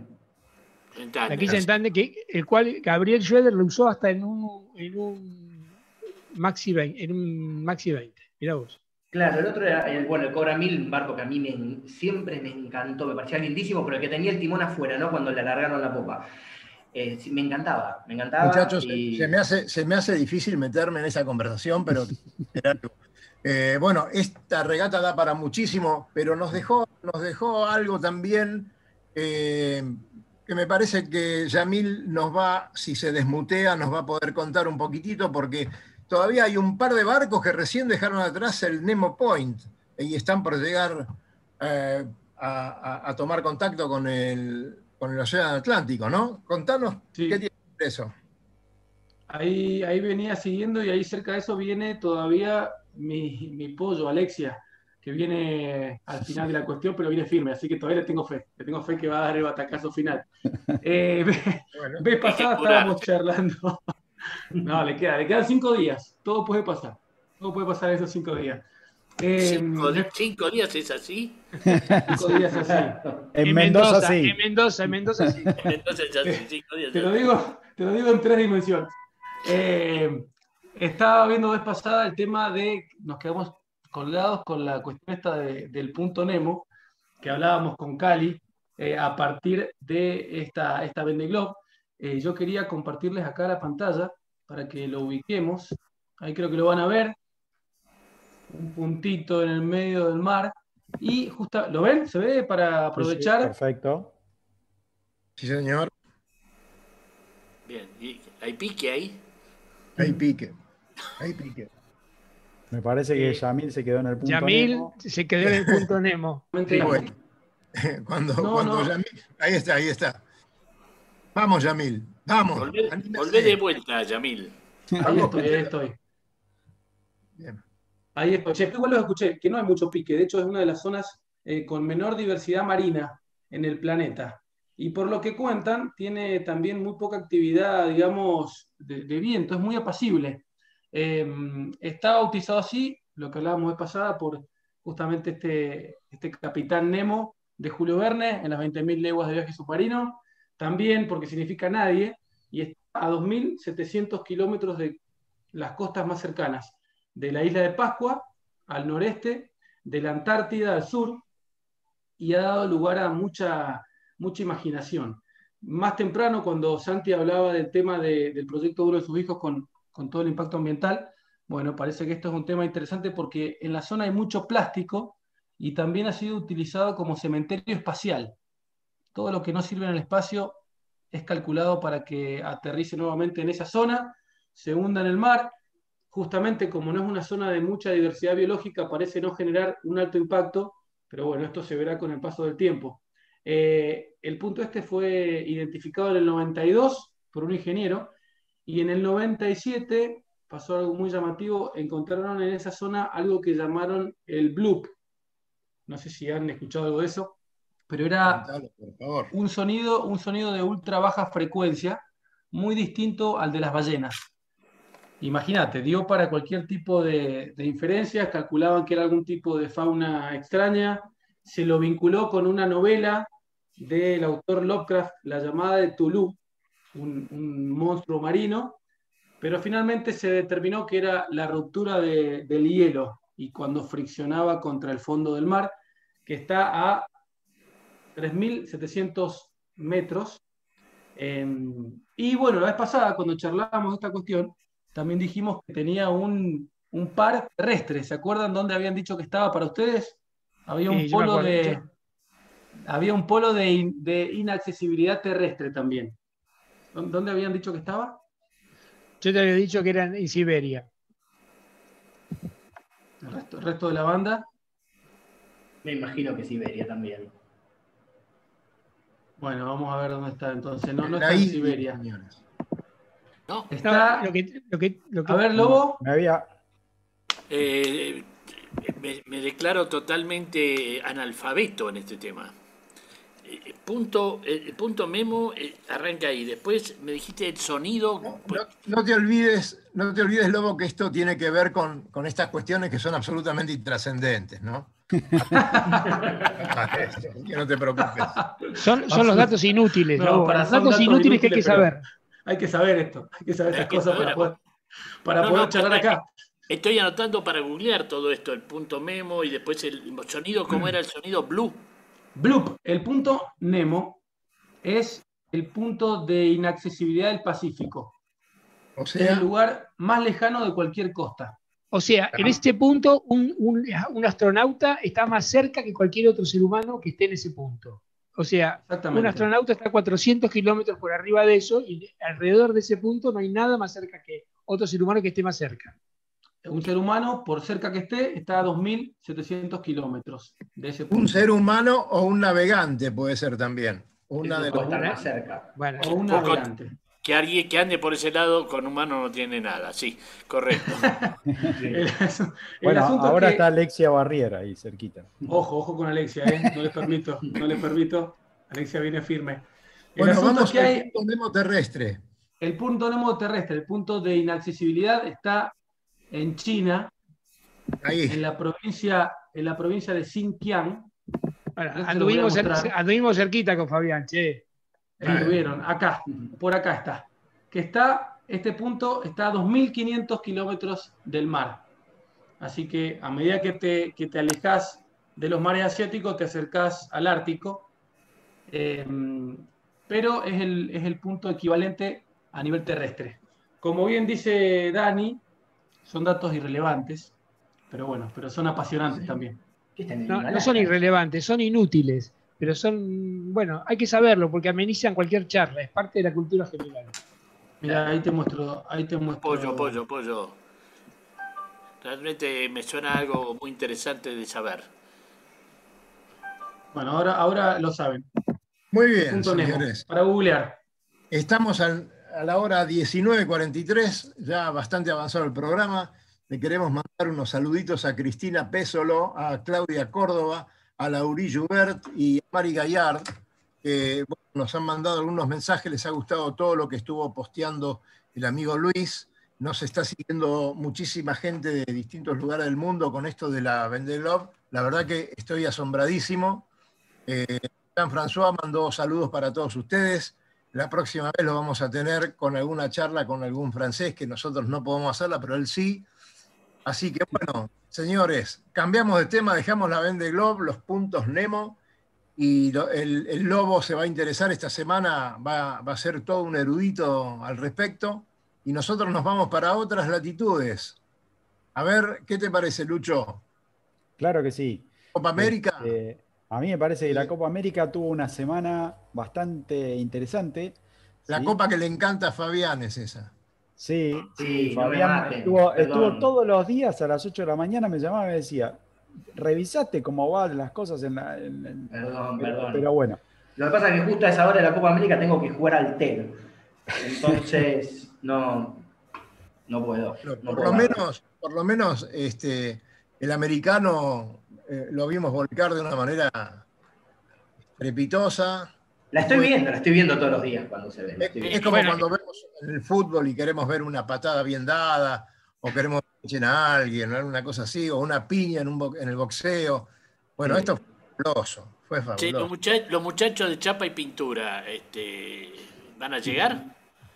La quilla en tándem, que, el cual Gabriel Schroeder lo usó hasta en un, en un Maxi 20. En un Maxi 20. Mirá vos. Claro, el otro era, el, bueno, el Cobra 1000, un barco que a mí me, siempre me encantó, me parecía lindísimo, pero que tenía el timón afuera, ¿no? Cuando le alargaron la popa. Eh, me encantaba, me encantaba. Muchachos, se, me hace, se me hace difícil meterme en esa conversación, pero eh, bueno, esta regata da para muchísimo, pero nos dejó, nos dejó algo también eh, que me parece que Yamil nos va, si se desmutea, nos va a poder contar un poquitito, porque todavía hay un par de barcos que recién dejaron atrás el Nemo Point y están por llegar eh, a, tomar contacto con el, con el Océano Atlántico, ¿no? Contanos qué tiene eso. Ahí, ahí venía siguiendo y ahí cerca de eso viene todavía mi, mi pollo, Alexia que viene al final de la cuestión, pero viene firme, así que todavía le tengo fe, le tengo fe que va a dar el batacazo final. Eh, vez pasada estábamos charlando. no, le, queda, le quedan cinco días, todo puede pasar, todo puede pasar esos cinco días. Eh, ¿Cinco, días es así? Cinco días así. En, Mendoza, sí. En Mendoza, en Mendoza sí. En Mendoza es así, cinco días. Te lo digo, te lo digo en tres dimensiones. Eh, estaba viendo vez pasada el tema de, nos quedamos colgados con la cuestión esta del punto Nemo, que hablábamos con Cali, eh, a partir de esta, esta Vende Globe. Eh, yo quería compartirles acá la pantalla para que lo ubiquemos. Ahí creo que lo van a ver. Un puntito en el medio del mar. Y justo, ¿lo ven? ¿Se ve para aprovechar? perfecto. Sí, señor. Bien, ¿hay pique ahí? Hay pique. Hay pique. Me parece que eh, Yamil se quedó en el punto Yamil Nemo. se quedó en el punto Nemo. Cuando, cuando Yamil. Ahí está, ahí está. Vamos, Yamil. Vamos. Volvé, de vuelta, Yamil. Ahí estoy, ahí estoy. Bien. Ahí estoy. igual lo escuché, que no hay mucho pique. De hecho, es una de las zonas eh, con menor diversidad marina en el planeta. Y por lo que cuentan, tiene también muy poca actividad, digamos, de viento. Es muy apacible. Em, está bautizado así, lo que hablábamos de pasada, por justamente este, este capitán Nemo de Julio Verne en las 20.000 leguas de viaje submarino, también porque significa nadie, y está a 2.700 kilómetros de las costas más cercanas, de la isla de Pascua al noreste, de la Antártida al sur, y ha dado lugar a mucha, mucha imaginación. Más temprano, cuando Santi hablaba del tema del proyecto de uno de sus hijos con, con todo el impacto ambiental, bueno, parece que esto es un tema interesante porque en la zona hay mucho plástico y también ha sido utilizado como cementerio espacial. Todo lo que no sirve en el espacio es calculado para que aterrice nuevamente en esa zona, se hunda en el mar. Justamente como no es una zona de mucha diversidad biológica, parece no generar un alto impacto, pero bueno, esto se verá con el paso del tiempo. Eh, el punto este fue identificado en el 92 por un ingeniero y en el 97 pasó algo muy llamativo, encontraron en esa zona algo que llamaron el bloop. No sé si han escuchado algo de eso, pero era un sonido, un sonido de ultra baja frecuencia, muy distinto al de las ballenas. Imagínate, dio para cualquier tipo de, inferencias, calculaban que era algún tipo de fauna extraña, se lo vinculó con una novela del autor Lovecraft, La llamada de Tulu, un, monstruo marino, pero finalmente se determinó que era la ruptura del hielo y cuando friccionaba contra el fondo del mar, que está a 3.700 metros. Em, y bueno, la vez pasada, cuando charlábamos esta cuestión, también dijimos que tenía un, par terrestre. ¿Se acuerdan dónde habían dicho que estaba para ustedes? Había un polo de. Había un polo de inaccesibilidad terrestre también. ¿Dónde habían dicho que estaba? Yo te había dicho que era en Siberia. ¿El resto, de la banda? Me imagino que Siberia también. Bueno, vamos a ver dónde está entonces. No, no está en Siberia. No, está. Lo que, lo que, a ver, Lobo. Me había. Eh, me, declaro totalmente analfabeto en este tema. Eh, punto, el punto memo eh, arranca ahí. Después me dijiste el sonido. No, te olvides, no te olvides, Lobo, que esto tiene que ver con, con estas cuestiones que son absolutamente intrascendentes, ¿no? que no te preocupes. Son, son los datos inútiles, Lobo. Para los datos, inútiles, que hay que saber. Hay que saber esto, hay que saber estas cosas para poder, para poder charlar acá. Estoy anotando para googlear todo esto, el punto memo y después el sonido, ¿cómo era el sonido? Blue. Bloop, el punto Nemo es el punto de inaccesibilidad del Pacífico. O sea, es el lugar más lejano de cualquier costa. O sea, en este punto un, astronauta está más cerca que cualquier otro ser humano que esté en ese punto. O sea, un astronauta está a 400 kilómetros por arriba de eso y alrededor de ese punto no hay nada más cerca que otro ser humano que esté más cerca un ser humano, por cerca que esté, está a 2.700 kilómetros de ese punto. Un ser humano o un navegante puede ser también. Una de los más cerca. o un navegante. Que alguien que ande por ese lado con humano no tiene nada, sí, correcto. bueno, ahora está Alexia Barriera ahí cerquita. Ojo, ojo con Alexia, ¿eh? no les permito, no les permito. Alexia viene firme. bueno, vamos que hay, punto Nemo terrestre. El punto Nemo terrestre, el punto de inaccesibilidad está en China, En, la provincia, en la provincia de Xinjiang. anduvimos, cerquita con Fabián, che. Acá, por acá está. Que está, este punto está a 2.500 kilómetros del mar. Así que a medida que te, que te alejas de los mares asiáticos, te acercás al Ártico. Eh, pero es el, es el punto equivalente a nivel terrestre. Como bien dice Dani, son datos irrelevantes, pero bueno, pero son apasionantes también. No, son irrelevantes, son inútiles, pero son, bueno, hay que saberlo porque amenizan cualquier charla, es parte de la cultura general. Mira, ahí te muestro, ahí te muestro. Pollo, pollo, pollo. Realmente me suena algo muy interesante de saber. Bueno, ahora, ahora lo saben. Muy bien, señores. para googlear. Estamos al, a la hora 19.43, ya bastante avanzado el programa. Le queremos mandar unos saluditos a Cristina Pésolo, a Claudia Córdoba, a Laurí Jubert y a Mari Gallard, que nos han mandado algunos mensajes, les ha gustado todo lo que estuvo posteando el amigo Luis. Nos está siguiendo muchísima gente de distintos lugares del mundo con esto de la Love. La verdad que estoy asombradísimo. Eh, Jean-François mandó saludos para todos ustedes. La próxima vez lo vamos a tener con alguna charla con algún francés, que nosotros no podemos hacerla, pero él sí. Así que bueno, señores, cambiamos de tema, dejamos la Vende Globe, los puntos Nemo, y el, Lobo se va a interesar esta semana, va, a ser todo un erudito al respecto, y nosotros nos vamos para otras latitudes. A ver, ¿qué te parece, Lucho? Claro que sí. Copa América. Este, a mí me parece que la Copa América tuvo una semana bastante interesante. La copa que le encanta a Fabián es esa. Sí, sí, Fabián estuvo, todos los días a las 8 de la mañana, me llamaba y me decía, revisaste cómo van las cosas en la... perdón, perdón. Pero bueno. Lo que pasa es que justo a esa hora de la Copa América tengo que jugar al TEL. Entonces, no, no puedo. por, lo menos, por lo menos, este, el americano eh, lo vimos volcar de una manera trepitosa. La estoy viendo, la estoy viendo todos los días cuando se ve. Es, como cuando vemos el fútbol y queremos ver una patada bien dada, o queremos que a alguien, una cosa así, o una piña en, un en el boxeo. Bueno, esto fue fabuloso. Fue fabuloso. los, muchachos, de chapa y pintura, este, ¿van a llegar?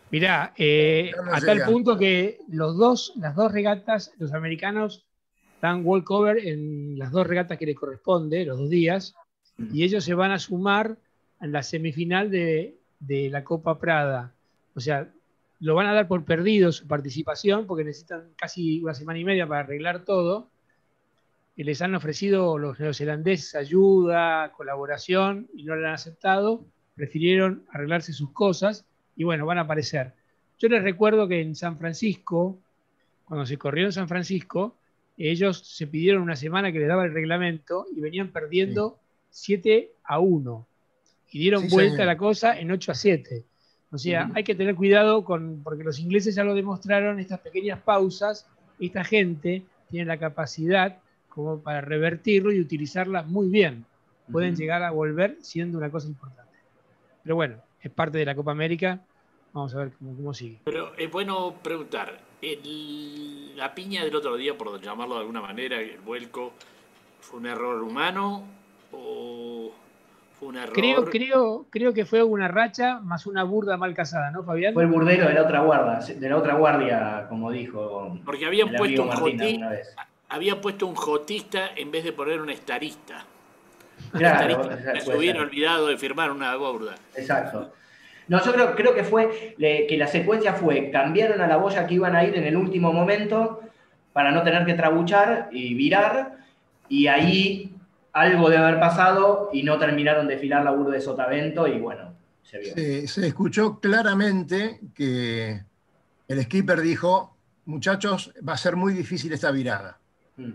Mirá, eh, hasta el punto que los dos, las dos regatas, los americanos dan walkover en las dos regatas que les corresponde, los dos días, y ellos se van a sumar en la semifinal de, la Copa Prada. O sea, lo van a dar por perdido su participación porque necesitan casi una semana y media para arreglar todo. Y les han ofrecido los neozelandeses ayuda, colaboración y no lo han aceptado. Prefirieron arreglarse sus cosas y bueno, van a aparecer. Yo les recuerdo que en San Francisco, cuando se corrió en San Francisco, ellos se pidieron una semana que les daba el reglamento y venían perdiendo 7 a 1. Y dieron vuelta a la cosa en 8 a 7. O sea, hay que tener cuidado con, porque los ingleses ya lo demostraron, estas pequeñas pausas, esta gente tiene la capacidad como para revertirlo y utilizarla muy bien. Pueden llegar a volver siendo una cosa importante. Pero bueno, es parte de la Copa América. Vamos a ver cómo, sigue. Pero es bueno preguntar, la piña del otro día, por llamarlo de alguna manera, el vuelco, ¿fue un error humano o fue un error? Creo, creo, creo que fue una racha más una burda mal casada, ¿no, Fabián? Fue el burdero de la otra guardia, de la otra guardia, como dijo. Porque habían puesto un jotista, había puesto un jotista en vez de poner un estarista. Claro, se hubiera olvidado de firmar una burda. Exacto. No, yo creo, creo que fue que la secuencia fue, cambiaron a la boya que iban a ir en el último momento para no tener que trabuchar y virar, y ahí algo debe haber pasado y no terminaron de filar la burda de Sotavento y bueno, se vio. Se, escuchó claramente que el skipper dijo, muchachos, va a ser muy difícil esta virada. Mm.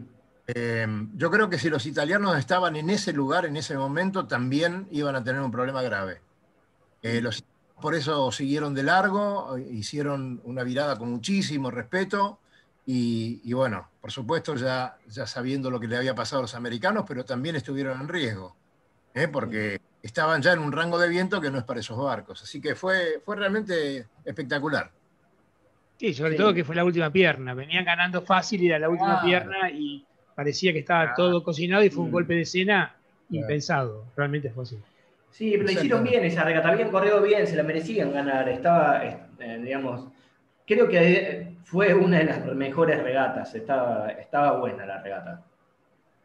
Eh, yo creo que si los italianos estaban en ese lugar, en ese momento, también iban a tener un problema grave. Eh, los por eso siguieron de largo, hicieron una virada con muchísimo respeto y, bueno, por supuesto ya, ya sabiendo lo que le había pasado a los americanos, pero también estuvieron en riesgo, ¿eh? porque estaban ya en un rango de viento que no es para esos barcos. Así que fue, fue realmente espectacular. Sí, sobre todo que fue la última pierna. Venían ganando fácil y era la última pierna y parecía que estaba todo cocinado y fue un mm. golpe de escena impensado. Realmente fue así. Sí, pero hicieron bien esa regata, habían corrido bien, se la merecían ganar. Estaba, eh, digamos, creo que fue una de las mejores regatas, estaba, estaba buena la regata.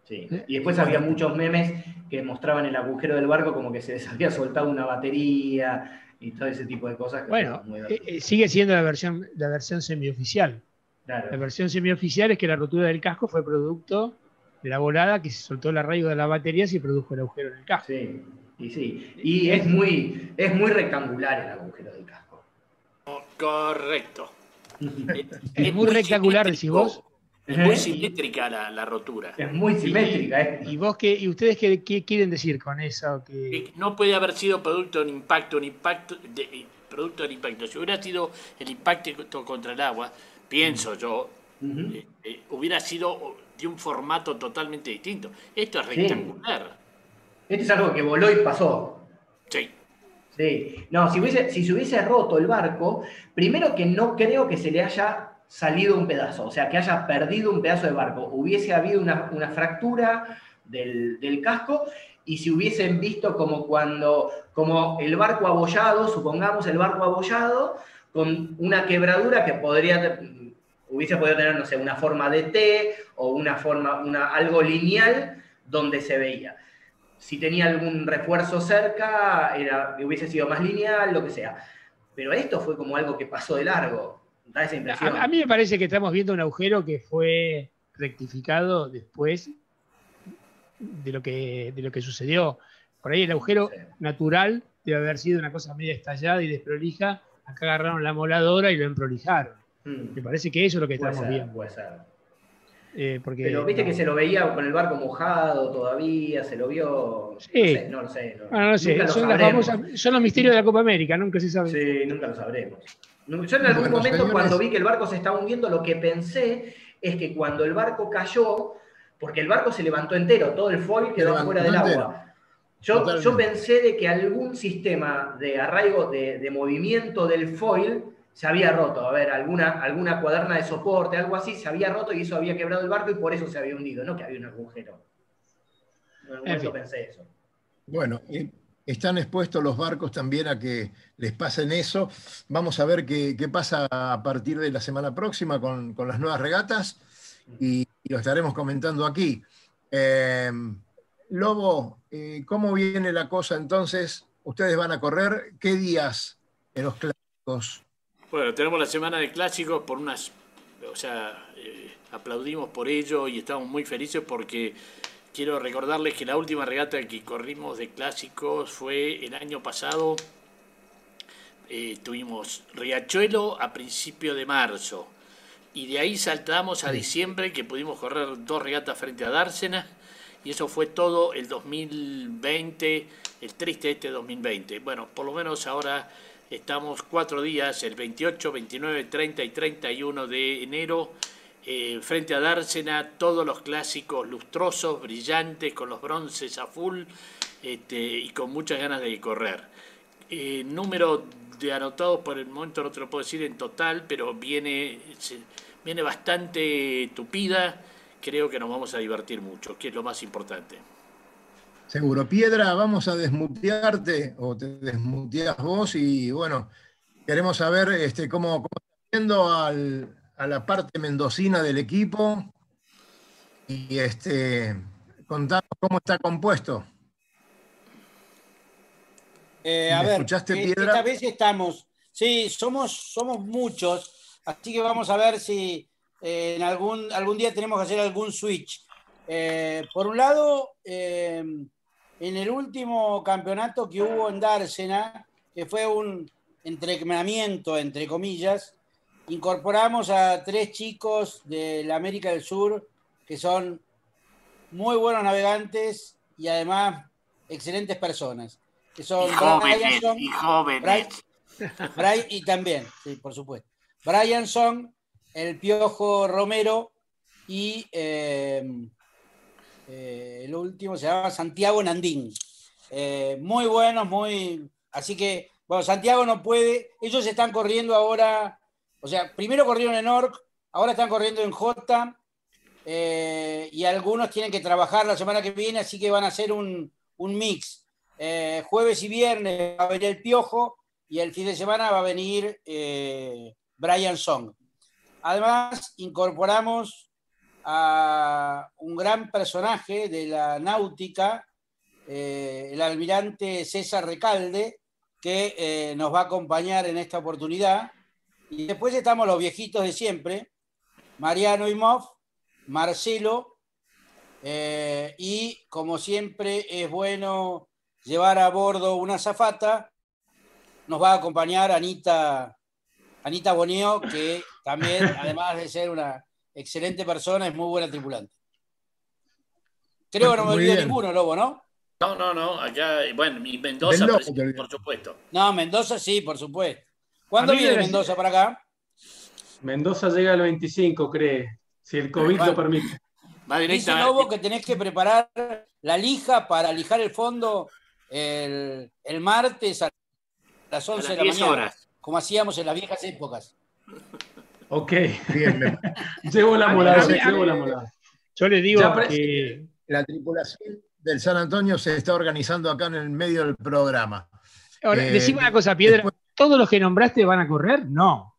Sí. Eh, y después había muchos memes que mostraban el agujero del barco como que se les había soltado una batería y todo ese tipo de cosas. bueno, eh, sigue siendo la versión, la versión semioficial. La versión semioficial es que la rotura del casco fue producto de la volada que se soltó el arraigo de la batería y se produjo el agujero en el casco. Sí. Y sí, y es muy, es muy rectangular el agujero del casco. Correcto. es, muy rectangular, decís vos. Es muy simétrica la, rotura. Es muy simétrica. ¿eh? ¿Y, vos qué, y ustedes qué, quieren decir con eso? Que... No puede haber sido producto de un impacto, un impacto de, producto del impacto. Si hubiera sido el impacto contra el agua, pienso yo, eh, eh, hubiera sido de un formato totalmente distinto. Esto es rectangular. Esto es algo que voló y pasó. Sí. Sí. No, si, si se hubiese roto el barco, primero que no creo que se le haya salido un pedazo, o sea, que haya perdido un pedazo de barco. Hubiese habido una, fractura del, casco y si hubiesen visto como cuando, como el barco abollado, supongamos el barco abollado, con una quebradura que podría, hubiese podido tener, no sé, una forma de T o una forma, una, algo lineal donde se veía si tenía algún refuerzo cerca, era, hubiese sido más lineal, lo que sea. Pero esto fue como algo que pasó de largo. Da esa impresión. A, mí me parece que estamos viendo un agujero que fue rectificado después de lo que, de lo que sucedió. Por ahí el agujero natural debe haber sido una cosa media estallada y desprolija. Acá agarraron la moladora y lo emprolijaron. Hmm. Me parece que eso es lo que estamos viendo. Puede ser. Eh, Pero viste que se lo veía con el barco mojado todavía, se lo vio. Sí. No, lo sé. No, sé. Son, los misterios de la Copa América, nunca se sabe. Sí, nunca lo sabremos. Yo en algún momento, cuando vi que el barco se estaba hundiendo, lo que pensé es que cuando el barco cayó, porque el barco se levantó entero, todo el foil quedó fuera del agua. Yo, yo, pensé de que algún sistema de arraigo, de, de movimiento del foil se había roto, a ver, alguna, alguna cuaderna de soporte, algo así, se había roto y eso había quebrado el barco y por eso se había hundido, no que había un agujero. En pensé eso. Bueno, están expuestos los barcos también a que les pasen eso. Vamos a ver qué, pasa a partir de la semana próxima con, las nuevas regatas y, lo estaremos comentando aquí. Eh, Lobo, eh, ¿cómo viene la cosa entonces? Ustedes van a correr, ¿qué días en los clásicos? Bueno, tenemos la semana de clásicos por unas, o sea, eh, aplaudimos por ello y estamos muy felices porque quiero recordarles que la última regata que corrimos de clásicos fue el año pasado. Eh, tuvimos Riachuelo a principio de marzo y de ahí saltamos a diciembre que pudimos correr dos regatas frente a Dársena y eso fue todo el 2020, el triste este 2020. Bueno, por lo menos ahora Estamos cuatro días, el 28, 29, 30 y 31 de enero, eh, frente a Dársena, todos los clásicos lustrosos, brillantes, con los bronces a full este, y con muchas ganas de correr. Eh, número de anotados por el momento no te lo puedo decir en total, pero viene, viene bastante tupida. Creo que nos vamos a divertir mucho, que es lo más importante. Seguro. Piedra, vamos a desmutearte o te desmuteas vos y bueno, queremos saber este, cómo, cómo está viendo a la parte mendocina del equipo y este, contanos cómo está compuesto. Eh, a ver, ¿escuchaste eh, Piedra? Esta vez estamos, sí, somos, somos muchos, así que vamos a ver si eh, en algún, algún día tenemos que hacer algún switch. por un lado, en el último campeonato que hubo en Dársena, que fue un entrenamiento, entre comillas, incorporamos a tres chicos de la América del Sur que son muy buenos navegantes y además excelentes personas. Que son y jóvenes, y jóvenes. y también, sí, por supuesto. Brian el Piojo Romero y eh, eh, el último se llama Santiago Nandín. Eh, muy buenos, muy. Así que, bueno, Santiago no puede. Ellos están corriendo ahora. O sea, primero corrieron en ORC, ahora están corriendo en J. Eh, y algunos tienen que trabajar la semana que viene, así que van a hacer un, mix. jueves y viernes va a venir el Piojo y el fin de semana va a venir Brian Song. Además, incorporamos a un gran personaje de la náutica, eh, el almirante César Recalde, que eh, nos va a acompañar en esta oportunidad. Y después estamos los viejitos de siempre, Mariano Imov, Marcelo, eh, y como siempre es bueno llevar a bordo una zafata, nos va a acompañar Anita, Anita que también, además de ser una excelente persona, es muy buena tripulante. Creo que no me olvido ninguno, Lobo, ¿no? No, no, no, acá, bueno, y Mendoza, por supuesto. No, Mendoza sí, por supuesto. ¿Cuándo viene Mendoza para acá? Mendoza llega el 25, cree, si el COVID lo permite. Va Dice Lobo que tenés que preparar la lija para lijar el fondo el, martes a las 11 de la mañana, como hacíamos en las viejas épocas. Ok. Bien, llevo la molada, llevo la molada. Yo le digo que la tripulación del San Antonio se está organizando acá en el medio del programa. Ahora, eh, decime una cosa, Piedra. ¿Todos los que nombraste van a correr? No.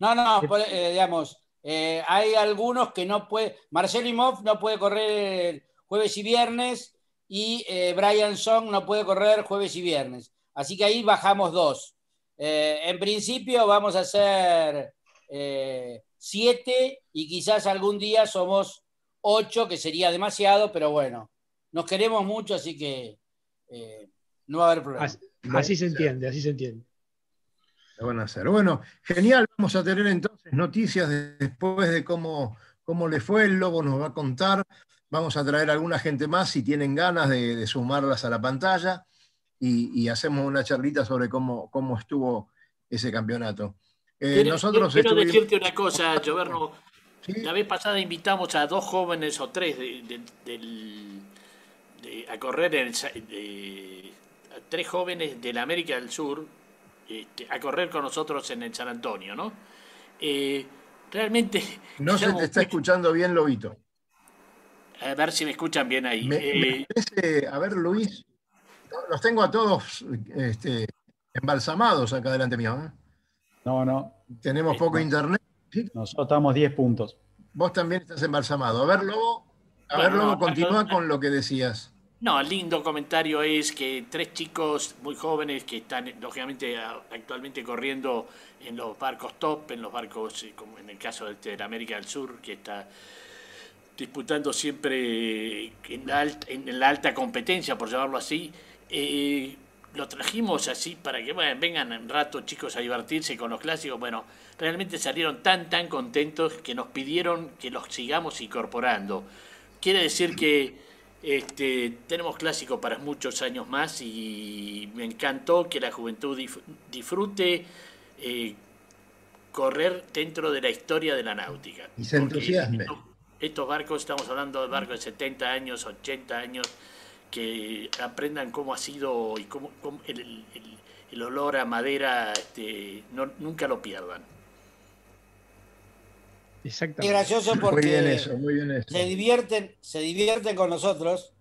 No, no, eh, digamos, eh, hay algunos que no puede. Marcelo Imov no puede correr jueves y viernes y Brian Song no puede correr jueves y viernes. Así que ahí bajamos dos. en principio vamos a hacer eh, siete y quizás algún día somos ocho, que sería demasiado, pero bueno, nos queremos mucho, así que eh, no va a haber problema. Así, se entiende, así se entiende. Van a hacer. Bueno, genial. Vamos a tener entonces noticias después de cómo, cómo le fue. El Lobo nos va a contar. Vamos a traer a alguna gente más si tienen ganas de, sumarlas a la pantalla y, hacemos una charlita sobre cómo, cómo estuvo ese campeonato. Eh, nosotros quiero decirte una cosa, Gioverno. La vez pasada invitamos a dos jóvenes o tres de, a correr, en, a tres jóvenes de la América del Sur este, a correr con nosotros en el San Antonio, ¿no? Eh, realmente... No se te está escuchando bien, Lobito. A ver si me escuchan bien ahí. Eh, a ver, Luis, los tengo a todos este, embalsamados acá delante mío. No, no. Tenemos poco internet. Nosotros estamos 10 puntos. Vos también estás embalsamado. A ver, Lobo, a ver, Lobo, continúa con lo que decías. No, el lindo comentario es que tres chicos muy jóvenes que están, lógicamente, actualmente corriendo en los barcos top, en los barcos, eh, como en el caso de, América del Sur, que está disputando siempre en la alta, en la alta competencia, por llamarlo así, eh, lo trajimos así para que bueno, vengan un rato chicos a divertirse con los clásicos. Bueno, realmente salieron tan, tan contentos que nos pidieron que los sigamos incorporando. Quiere decir que Este, tenemos clásico para muchos años más y me encantó que la juventud disfrute eh, correr dentro de la historia de la náutica. Y se entusiasme. Estos, barcos, estamos hablando de barcos de 70 años, 80 años, que aprendan cómo ha sido y cómo, el, olor a madera, este, nunca lo pierdan. Exactamente. Es gracioso porque se divierten, se divierten con nosotros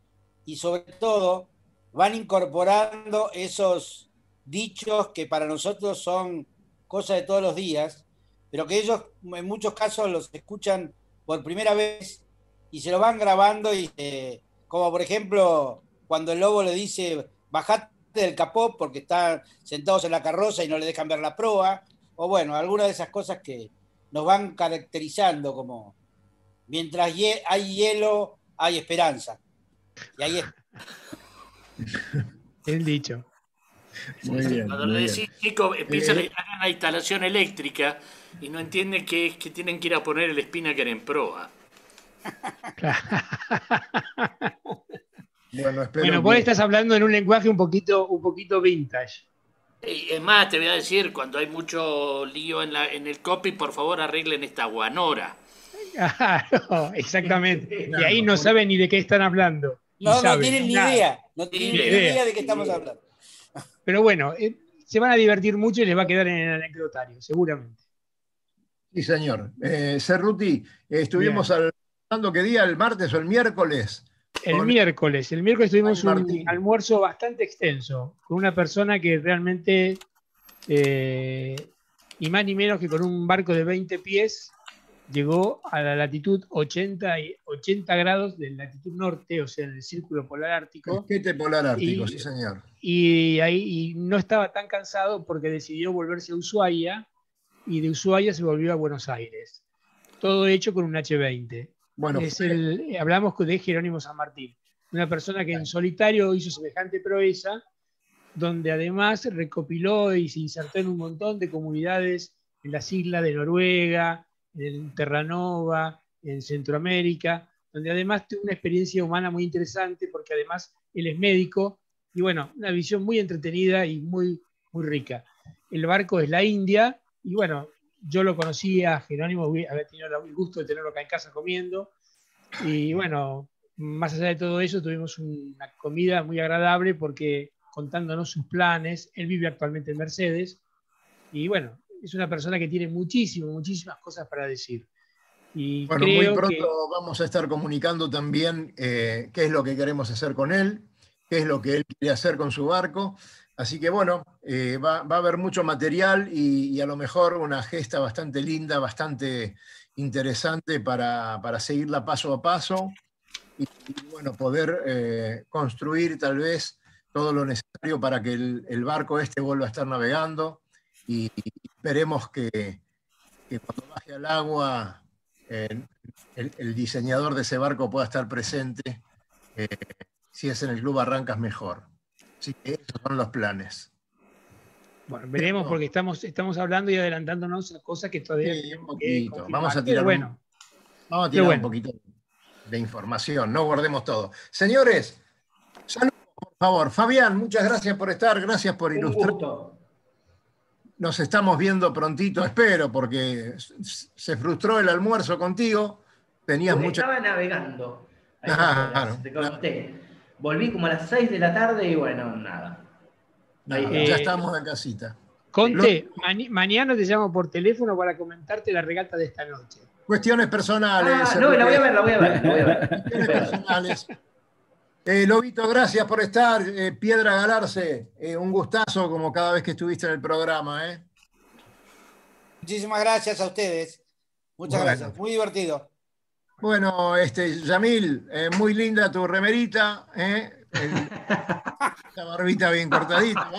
y sobre todo van incorporando esos dichos que para nosotros son cosas de todos los días, pero que ellos en muchos casos los escuchan por primera vez y se lo van grabando y como por ejemplo cuando el lobo le dice bajate del capó porque están sentados en la carroza y no le dejan ver la proa, o bueno, algunas de esas cosas que, nos van caracterizando como mientras hay hielo, hay esperanza. Y ahí es. El dicho. Muy bien, Cuando le decís, chicos, empiezan eh, a la instalación eléctrica y no entienden que, que tienen que ir a poner el Spinnaker en proa. Bueno, bueno vos estás hablando en un lenguaje un poquito, un poquito vintage. Es más, te voy a decir, cuando hay mucho lío en, la, en el copy, por favor arreglen esta guanora. Claro, exactamente. y ahí no saben ni de qué están hablando. No, no tienen ni idea. No tienen ni idea. de qué estamos hablando. Pero bueno, eh, se van a divertir mucho y les va a quedar en el anecdotario, seguramente. Sí, señor. Eh, Cerruti, eh, estuvimos hablando qué día, el martes o el miércoles, el miércoles, el miércoles tuvimos un almuerzo bastante extenso con una persona que realmente, eh, y más ni menos que con un barco de 20 pies, llegó a la latitud 80, y 80 grados de latitud norte, o sea, en el círculo polar ártico. El polar ártico, sí señor. Y ahí no estaba tan cansado porque decidió volverse a Ushuaia y de Ushuaia se volvió a Buenos Aires. Todo hecho con un H20. Bueno, es el, hablamos de Jerónimo San Martín, una persona que en solitario hizo semejante proeza, donde además recopiló y se insertó en un montón de comunidades en las islas de Noruega, en Terranova, en Centroamérica, donde además tuvo una experiencia humana muy interesante porque además él es médico y bueno, una visión muy entretenida y muy, muy rica. El barco es la India y bueno, yo lo conocía, Jerónimo, había tenido el gusto de tenerlo acá en casa comiendo. Y bueno, más allá de todo eso, tuvimos una comida muy agradable porque contándonos sus planes, él vive actualmente en Mercedes. Y bueno, es una persona que tiene muchísimas, muchísimas cosas para decir. Y bueno, muy pronto vamos a estar comunicando también eh, qué es lo que queremos hacer con él, qué es lo que él quiere hacer con su barco. Así que bueno, eh, va, a haber mucho material y, a lo mejor una gesta bastante linda, bastante interesante para, seguirla paso a paso y, bueno, poder eh, construir tal vez todo lo necesario para que el, barco este vuelva a estar navegando y, esperemos que, cuando baje al agua el, diseñador de ese barco pueda estar presente. Eh, si es en el Club Arrancas, mejor. Sí, esos son los planes. Bueno, veremos porque estamos, estamos hablando y adelantándonos a cosas que todavía. Vamos a tirar, bueno. vamos a tirar un poquito de información, no guardemos todo. Señores, saludos, por favor. Fabián, muchas gracias por estar, gracias por ilustrar. Nos estamos viendo prontito, espero, porque se frustró el almuerzo contigo. Tenías mucha. Estaba navegando. Ah, te conté. Volví como a las 6 de la tarde y bueno, nada. ya eh, estamos en casita. Conte, mañana te llamo por teléfono para comentarte la regata de esta noche. Cuestiones personales. Ah, no, la voy a ver, la voy a ver. Cuestiones personales. Eh, Lobito, gracias por estar. Eh, Piedra Galarse, un gustazo como cada vez que estuviste en el programa. Muchísimas gracias a ustedes. Muchas gracias. Muy divertido. Bueno, este, Yamil, eh, muy linda tu remerita, ¿eh? la barbita bien cortadita.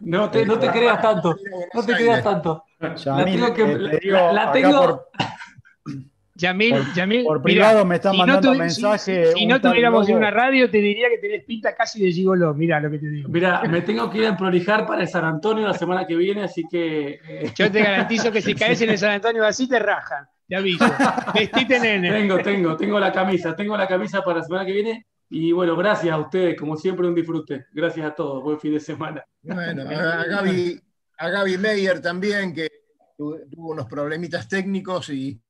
No te, no te creas tanto, no te creas tanto. Yamil, la tengo que, eh, la, tengo... Yamil, por, Yamil, por privado me están mandando tu, mensajes. Si, no tuviéramos en una radio, te diría que tenés pinta casi de gigolo. Mira lo que te digo. Mira, me tengo que ir a prolijar para el San Antonio la semana que viene, así que. Eh. Yo te garantizo que si caes en el San Antonio así, te rajan. Te aviso. Vestite, nene. Tengo, tengo, tengo la camisa, tengo la camisa para la semana que viene. Y bueno, gracias a ustedes, como siempre, un disfrute. Gracias a todos, buen fin de semana. Bueno, a Gaby, a Gaby Meyer también, que tuvo unos problemitas técnicos y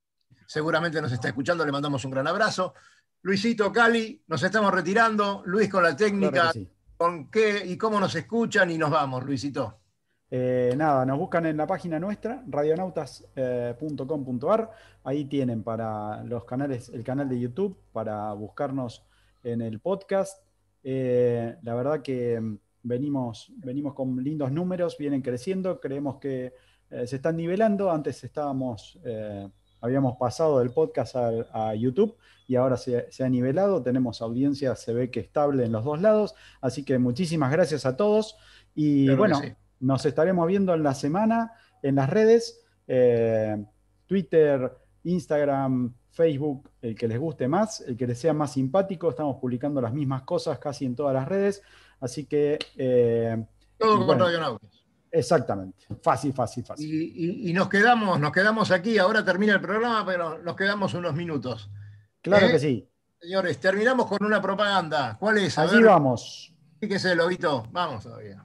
seguramente nos está escuchando, le mandamos un gran abrazo. Luisito Cali, nos estamos retirando. Luis con la técnica, con qué y cómo nos escuchan y nos vamos, Luisito. Eh, nada, nos buscan en la página nuestra, radionautas.com.ar. Ahí tienen para los canales, el canal de YouTube, para buscarnos en el podcast. Eh, la verdad que mm, venimos, venimos con lindos números, vienen creciendo, creemos que eh, se están nivelando. Antes estábamos, eh, habíamos pasado del podcast a, YouTube y ahora se, ha nivelado. Tenemos audiencia, se ve que estable en los dos lados. Así que muchísimas gracias a todos. Y bueno, nos estaremos viendo en la semana en las redes, eh, Twitter, Instagram, Facebook, el que les guste más, el que les sea más simpático. Estamos publicando las mismas cosas casi en todas las redes. Así que... Todo con Radio Nautas. Exactamente, fácil, fácil, fácil. Y, nos, quedamos, nos quedamos aquí, ahora termina el programa, pero nos quedamos unos minutos. Claro ¿Eh? que sí. Señores, terminamos con una propaganda. ¿Cuál es? Allí vamos. Fíjese, lobito. Vamos todavía.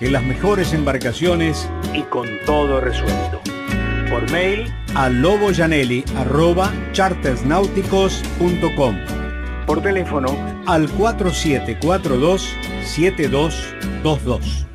en las mejores embarcaciones y con todo resuelto. Por mail a loboyanelli.chartersnáuticos.com Por teléfono al 4742 7222.